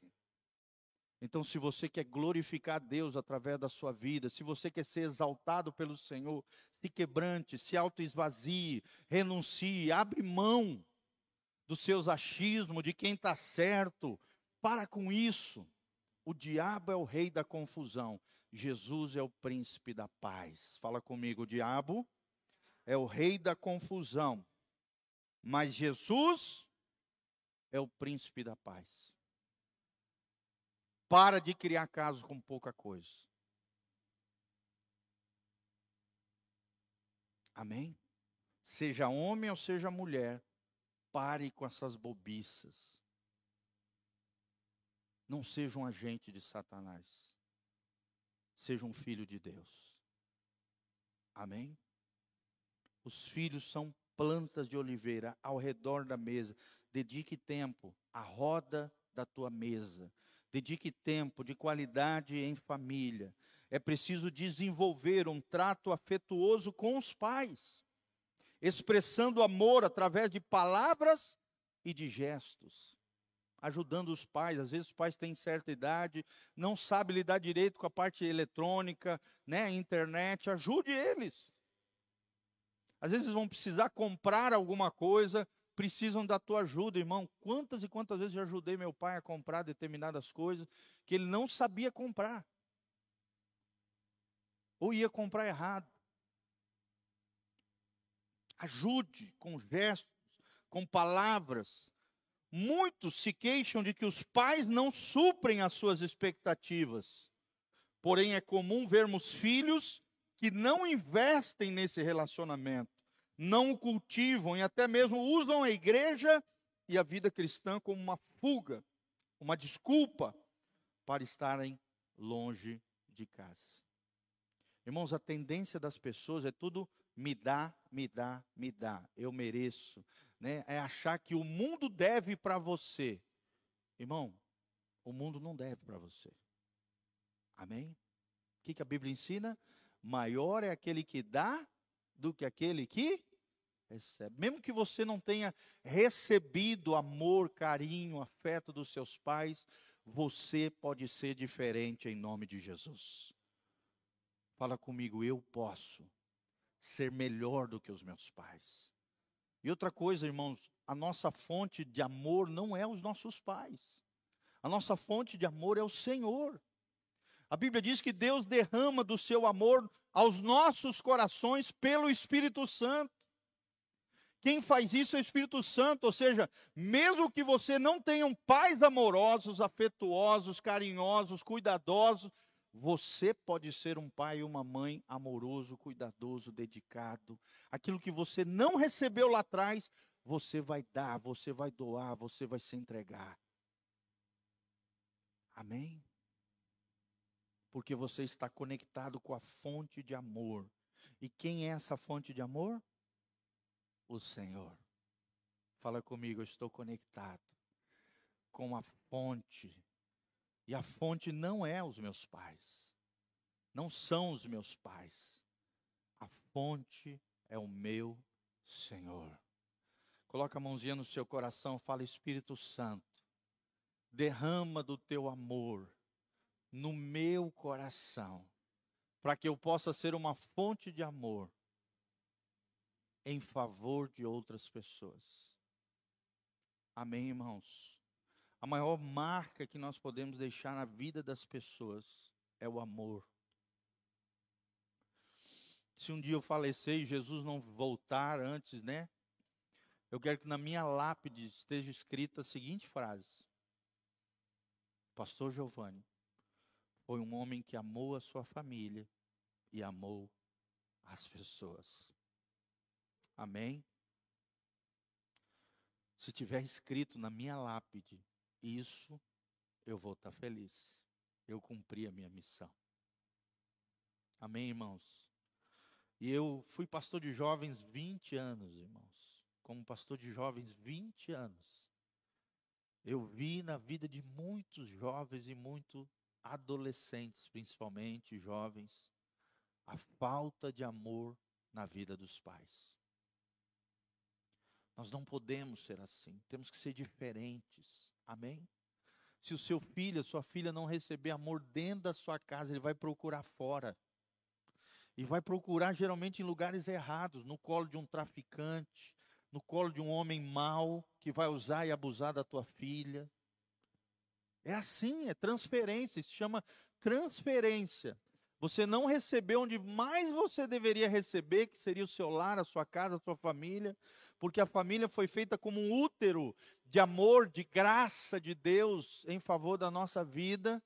Então, se você quer glorificar Deus através da sua vida, se você quer ser exaltado pelo Senhor, se quebrante, se auto-esvazie, renuncie, abre mão dos seus achismos, de quem está certo. Para com isso. O diabo é o rei da confusão. Jesus é o príncipe da paz. Fala comigo, o diabo é o rei da confusão. Mas Jesus é o príncipe da paz. Para de criar casos com pouca coisa. Amém? Seja homem ou seja mulher, Pare com essas bobiças. Não seja um agente de Satanás. Seja um filho de Deus. Amém? Os filhos são plantas de oliveira ao redor da mesa. Dedique tempo à roda da tua mesa. Dedique tempo de qualidade em família. É preciso desenvolver um trato afetuoso com os pais expressando amor através de palavras e de gestos, ajudando os pais. Às vezes os pais têm certa idade, não sabem lidar direito com a parte eletrônica, né, internet, ajude eles. Às vezes vão precisar comprar alguma coisa, precisam da tua ajuda, irmão. Quantas e quantas vezes eu ajudei meu pai a comprar determinadas coisas que ele não sabia comprar. Ou ia comprar errado. Ajude com gestos, com palavras. Muitos se queixam de que os pais não suprem as suas expectativas. Porém, é comum vermos filhos que não investem nesse relacionamento, não o cultivam e até mesmo usam a igreja e a vida cristã como uma fuga, uma desculpa para estarem longe de casa. Irmãos, a tendência das pessoas é tudo me dá, me dá, me dá, eu mereço, né? É achar que o mundo deve para você. Irmão, o mundo não deve para você. Amém? O que, que a Bíblia ensina? Maior é aquele que dá do que aquele que recebe. Mesmo que você não tenha recebido amor, carinho, afeto dos seus pais, você pode ser diferente em nome de Jesus. Fala comigo, eu posso ser melhor do que os meus pais. E outra coisa, irmãos, a nossa fonte de amor não é os nossos pais. A nossa fonte de amor é o Senhor. A Bíblia diz que Deus derrama do seu amor aos nossos corações pelo Espírito Santo. Quem faz isso é o Espírito Santo, ou seja, mesmo que você não tenha pais amorosos, afetuosos, carinhosos, cuidadosos, você pode ser um pai e uma mãe amoroso, cuidadoso, dedicado. Aquilo que você não recebeu lá atrás, você vai dar, você vai doar, você vai se entregar. Amém? Porque você está conectado com a fonte de amor. E quem é essa fonte de amor? O Senhor. Fala comigo, eu estou conectado com a fonte e a fonte não é os meus pais. Não são os meus pais. A fonte é o meu Senhor. Coloca a mãozinha no seu coração, fala Espírito Santo. Derrama do teu amor no meu coração, para que eu possa ser uma fonte de amor em favor de outras pessoas. Amém, irmãos? A maior marca que nós podemos deixar na vida das pessoas é o amor. Se um dia eu falecer e Jesus não voltar antes, né? eu quero que na minha lápide esteja escrita a seguinte frase: Pastor Giovanni foi um homem que amou a sua família e amou as pessoas. Amém? Se tiver escrito na minha lápide, isso eu vou estar feliz. Eu cumpri a minha missão. Amém, irmãos? E eu fui pastor de jovens 20 anos, irmãos. Como pastor de jovens 20 anos. Eu vi na vida de muitos jovens e muitos adolescentes, principalmente jovens, a falta de amor na vida dos pais. Nós não podemos ser assim, temos que ser diferentes. Amém? Se o seu filho, a sua filha não receber amor dentro da sua casa, ele vai procurar fora. E vai procurar geralmente em lugares errados, no colo de um traficante, no colo de um homem mau que vai usar e abusar da tua filha. É assim, é transferência, se chama transferência. Você não recebeu onde mais você deveria receber, que seria o seu lar, a sua casa, a sua família, porque a família foi feita como um útero de amor, de graça de Deus em favor da nossa vida.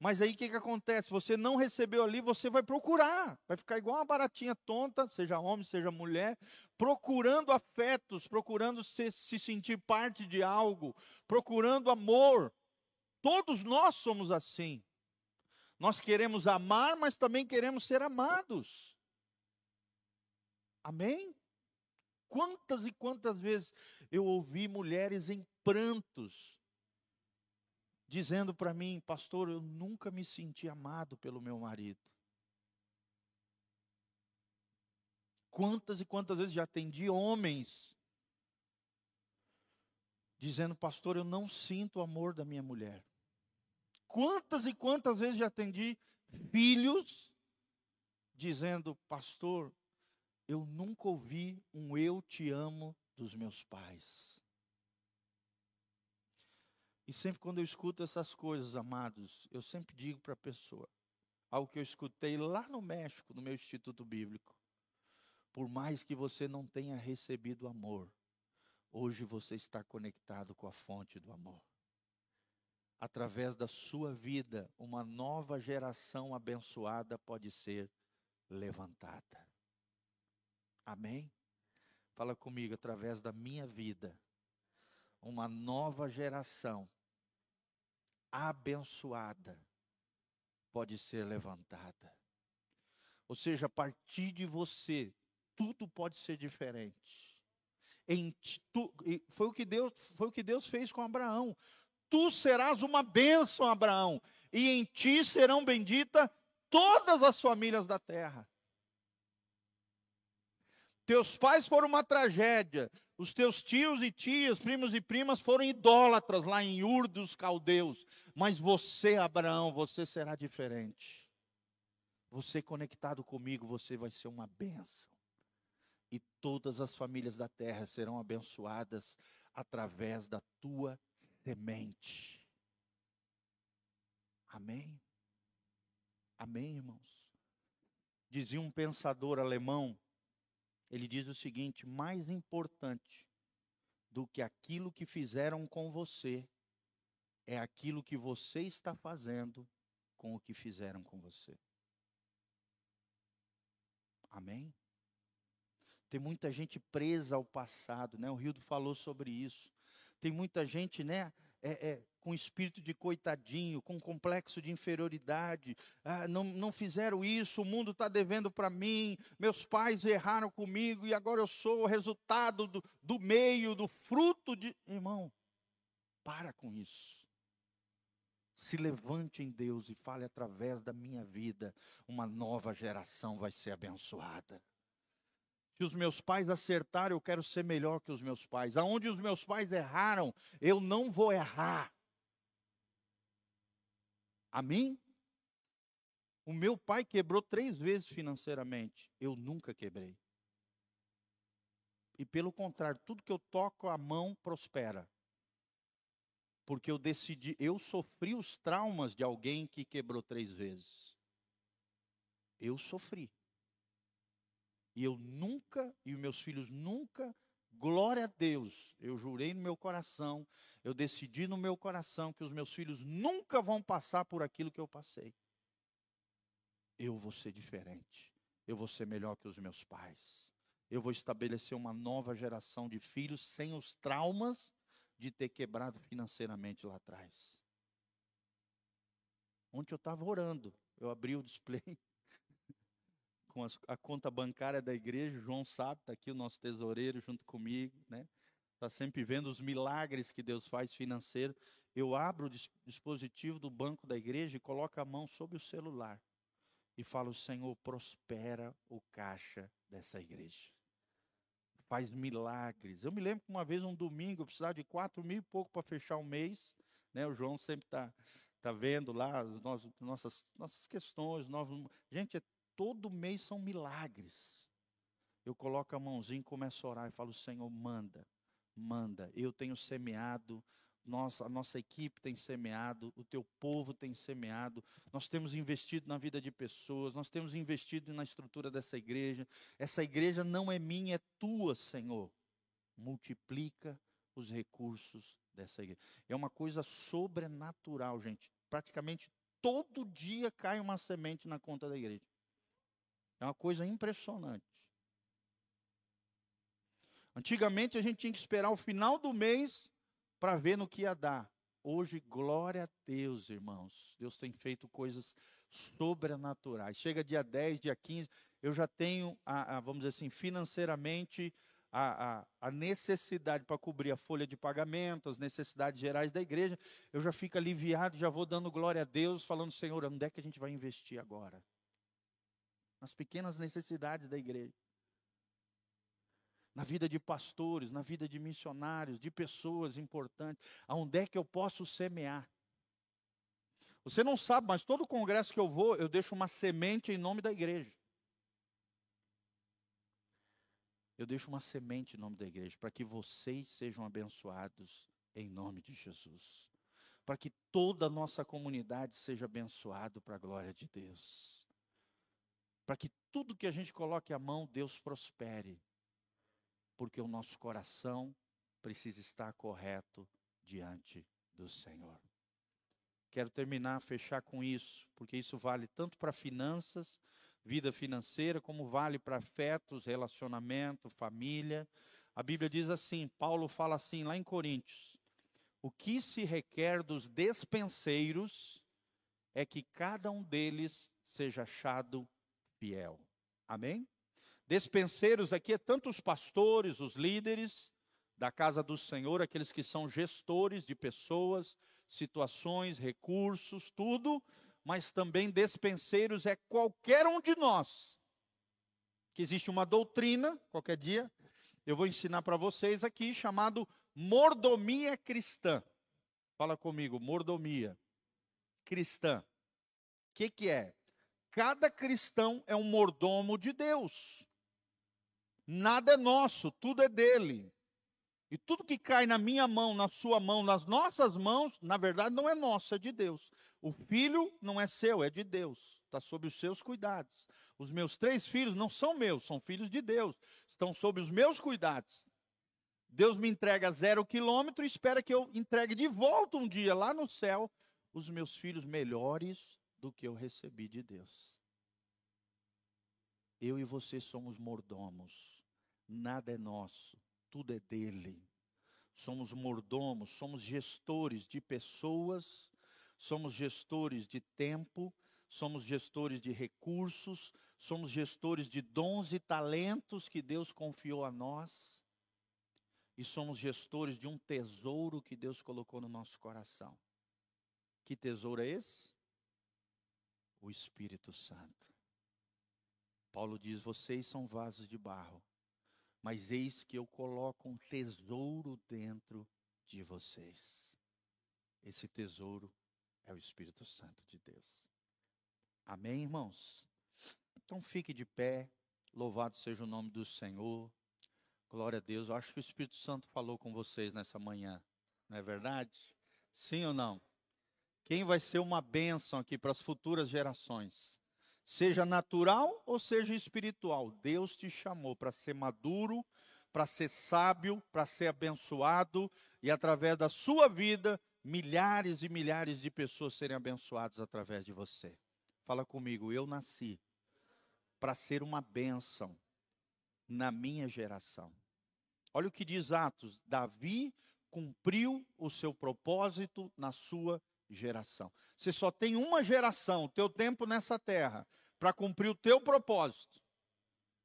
Mas aí o que, que acontece? Você não recebeu ali, você vai procurar, vai ficar igual uma baratinha tonta, seja homem, seja mulher, procurando afetos, procurando se, se sentir parte de algo, procurando amor. Todos nós somos assim. Nós queremos amar, mas também queremos ser amados. Amém? Quantas e quantas vezes eu ouvi mulheres em prantos, dizendo para mim, pastor, eu nunca me senti amado pelo meu marido. Quantas e quantas vezes já atendi homens dizendo, pastor, eu não sinto o amor da minha mulher. Quantas e quantas vezes já atendi filhos dizendo, pastor, eu nunca ouvi um eu te amo dos meus pais. E sempre quando eu escuto essas coisas, amados, eu sempre digo para a pessoa, algo que eu escutei lá no México, no meu instituto bíblico. Por mais que você não tenha recebido amor, hoje você está conectado com a fonte do amor através da sua vida, uma nova geração abençoada pode ser levantada. Amém? Fala comigo, através da minha vida, uma nova geração abençoada pode ser levantada. Ou seja, a partir de você, tudo pode ser diferente. Tu, foi, o que Deus, foi o que Deus fez com Abraão tu serás uma bênção, Abraão, e em ti serão benditas todas as famílias da terra. Teus pais foram uma tragédia, os teus tios e tias, primos e primas foram idólatras lá em Ur dos caldeus, mas você, Abraão, você será diferente. Você conectado comigo, você vai ser uma bênção. E todas as famílias da terra serão abençoadas através da tua semente. Amém? Amém, irmãos? Dizia um pensador alemão, ele diz o seguinte: mais importante do que aquilo que fizeram com você é aquilo que você está fazendo com o que fizeram com você. Amém? Tem muita gente presa ao passado, né? O Rildo falou sobre isso. Tem muita gente, né? É, é, com espírito de coitadinho, com complexo de inferioridade. Ah, não, não fizeram isso, o mundo está devendo para mim, meus pais erraram comigo e agora eu sou o resultado do, do meio, do fruto de. Irmão, para com isso. Se levante em Deus e fale através da minha vida, uma nova geração vai ser abençoada. Se os meus pais acertaram, eu quero ser melhor que os meus pais. Aonde os meus pais erraram, eu não vou errar. Amém? O meu pai quebrou três vezes financeiramente. Eu nunca quebrei. E pelo contrário, tudo que eu toco a mão prospera. Porque eu decidi, eu sofri os traumas de alguém que quebrou três vezes. Eu sofri. E eu nunca, e os meus filhos nunca glória a Deus, eu jurei no meu coração, eu decidi no meu coração que os meus filhos nunca vão passar por aquilo que eu passei. Eu vou ser diferente. Eu vou ser melhor que os meus pais. Eu vou estabelecer uma nova geração de filhos sem os traumas de ter quebrado financeiramente lá atrás. Ontem eu estava orando, eu abri o display com as, a conta bancária da igreja, João sabe, está aqui o nosso tesoureiro junto comigo, né? Está sempre vendo os milagres que Deus faz financeiro. Eu abro o dispositivo do banco da igreja e coloco a mão sobre o celular e falo, Senhor, prospera o caixa dessa igreja. Faz milagres. Eu me lembro que uma vez, um domingo, eu precisava de quatro mil e pouco para fechar o mês. Né? O João sempre está Está vendo lá as nossas, nossas questões. Novos... Gente, é, todo mês são milagres. Eu coloco a mãozinha e começo a orar e falo, Senhor, manda, manda. Eu tenho semeado, nossa, a nossa equipe tem semeado, o teu povo tem semeado, nós temos investido na vida de pessoas, nós temos investido na estrutura dessa igreja. Essa igreja não é minha, é tua, Senhor. Multiplica os recursos dessa igreja. É uma coisa sobrenatural, gente praticamente todo dia cai uma semente na conta da igreja. É uma coisa impressionante. Antigamente a gente tinha que esperar o final do mês para ver no que ia dar. Hoje, glória a Deus, irmãos. Deus tem feito coisas sobrenaturais. Chega dia 10, dia 15, eu já tenho, a, a, vamos dizer assim, financeiramente a, a, a necessidade para cobrir a folha de pagamento, as necessidades gerais da igreja, eu já fico aliviado, já vou dando glória a Deus, falando, Senhor, onde é que a gente vai investir agora? Nas pequenas necessidades da igreja. Na vida de pastores, na vida de missionários, de pessoas importantes. Aonde é que eu posso semear? Você não sabe, mas todo congresso que eu vou, eu deixo uma semente em nome da igreja. Eu deixo uma semente em nome da igreja para que vocês sejam abençoados em nome de Jesus. Para que toda a nossa comunidade seja abençoado para a glória de Deus. Para que tudo que a gente coloque a mão, Deus prospere. Porque o nosso coração precisa estar correto diante do Senhor. Quero terminar, fechar com isso, porque isso vale tanto para finanças, vida financeira, como vale para afetos, relacionamento, família. A Bíblia diz assim, Paulo fala assim lá em Coríntios: o que se requer dos despenseiros é que cada um deles seja achado fiel. Amém? Despenseiros aqui é tanto os pastores, os líderes da casa do Senhor, aqueles que são gestores de pessoas, situações, recursos, tudo, mas também despenseiros é qualquer um de nós. Que existe uma doutrina, qualquer dia, eu vou ensinar para vocês aqui, chamado mordomia cristã. Fala comigo, mordomia cristã. O que, que é? Cada cristão é um mordomo de Deus. Nada é nosso, tudo é dele. E tudo que cai na minha mão, na sua mão, nas nossas mãos, na verdade não é nosso, é de Deus. O filho não é seu, é de Deus. Está sob os seus cuidados. Os meus três filhos não são meus, são filhos de Deus. Estão sob os meus cuidados. Deus me entrega zero quilômetro e espera que eu entregue de volta um dia lá no céu os meus filhos melhores do que eu recebi de Deus. Eu e você somos mordomos. Nada é nosso, tudo é dele. Somos mordomos, somos gestores de pessoas somos gestores de tempo, somos gestores de recursos, somos gestores de dons e talentos que Deus confiou a nós, e somos gestores de um tesouro que Deus colocou no nosso coração. Que tesouro é esse? O Espírito Santo. Paulo diz: vocês são vasos de barro, mas eis que eu coloco um tesouro dentro de vocês. Esse tesouro é o Espírito Santo de Deus. Amém, irmãos? Então fique de pé, louvado seja o nome do Senhor. Glória a Deus. Eu acho que o Espírito Santo falou com vocês nessa manhã, não é verdade? Sim ou não? Quem vai ser uma bênção aqui para as futuras gerações? Seja natural ou seja espiritual, Deus te chamou para ser maduro, para ser sábio, para ser abençoado e através da sua vida, milhares e milhares de pessoas serem abençoadas através de você. Fala comigo, eu nasci para ser uma bênção na minha geração. Olha o que diz Atos: Davi cumpriu o seu propósito na sua geração. Você só tem uma geração, teu tempo nessa terra, para cumprir o teu propósito.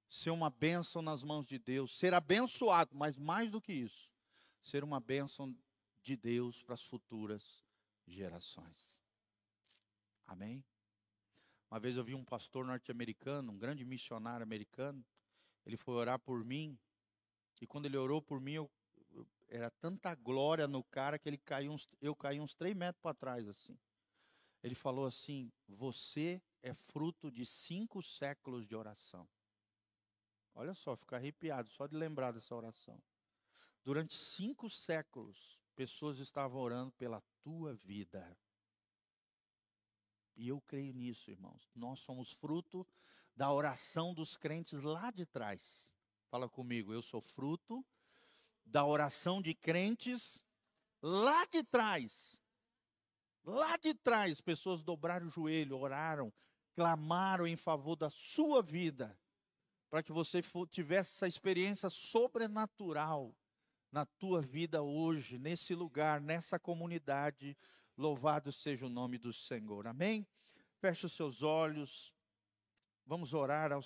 Ser uma bênção nas mãos de Deus, ser abençoado, mas mais do que isso, ser uma bênção de Deus para as futuras gerações. Amém? Uma vez eu vi um pastor norte-americano, um grande missionário americano, ele foi orar por mim, e quando ele orou por mim, eu, era tanta glória no cara que ele caiu uns, eu caí uns três metros para trás, assim. Ele falou assim: Você é fruto de cinco séculos de oração. Olha só, fica arrepiado só de lembrar dessa oração. Durante cinco séculos, pessoas estavam orando pela tua vida. E eu creio nisso, irmãos. Nós somos fruto da oração dos crentes lá de trás. Fala comigo, eu sou fruto da oração de crentes lá de trás. Lá de trás, pessoas dobraram o joelho, oraram, clamaram em favor da sua vida, para que você tivesse essa experiência sobrenatural na tua vida hoje, nesse lugar, nessa comunidade Louvado seja o nome do Senhor. Amém? Feche os seus olhos. Vamos orar ao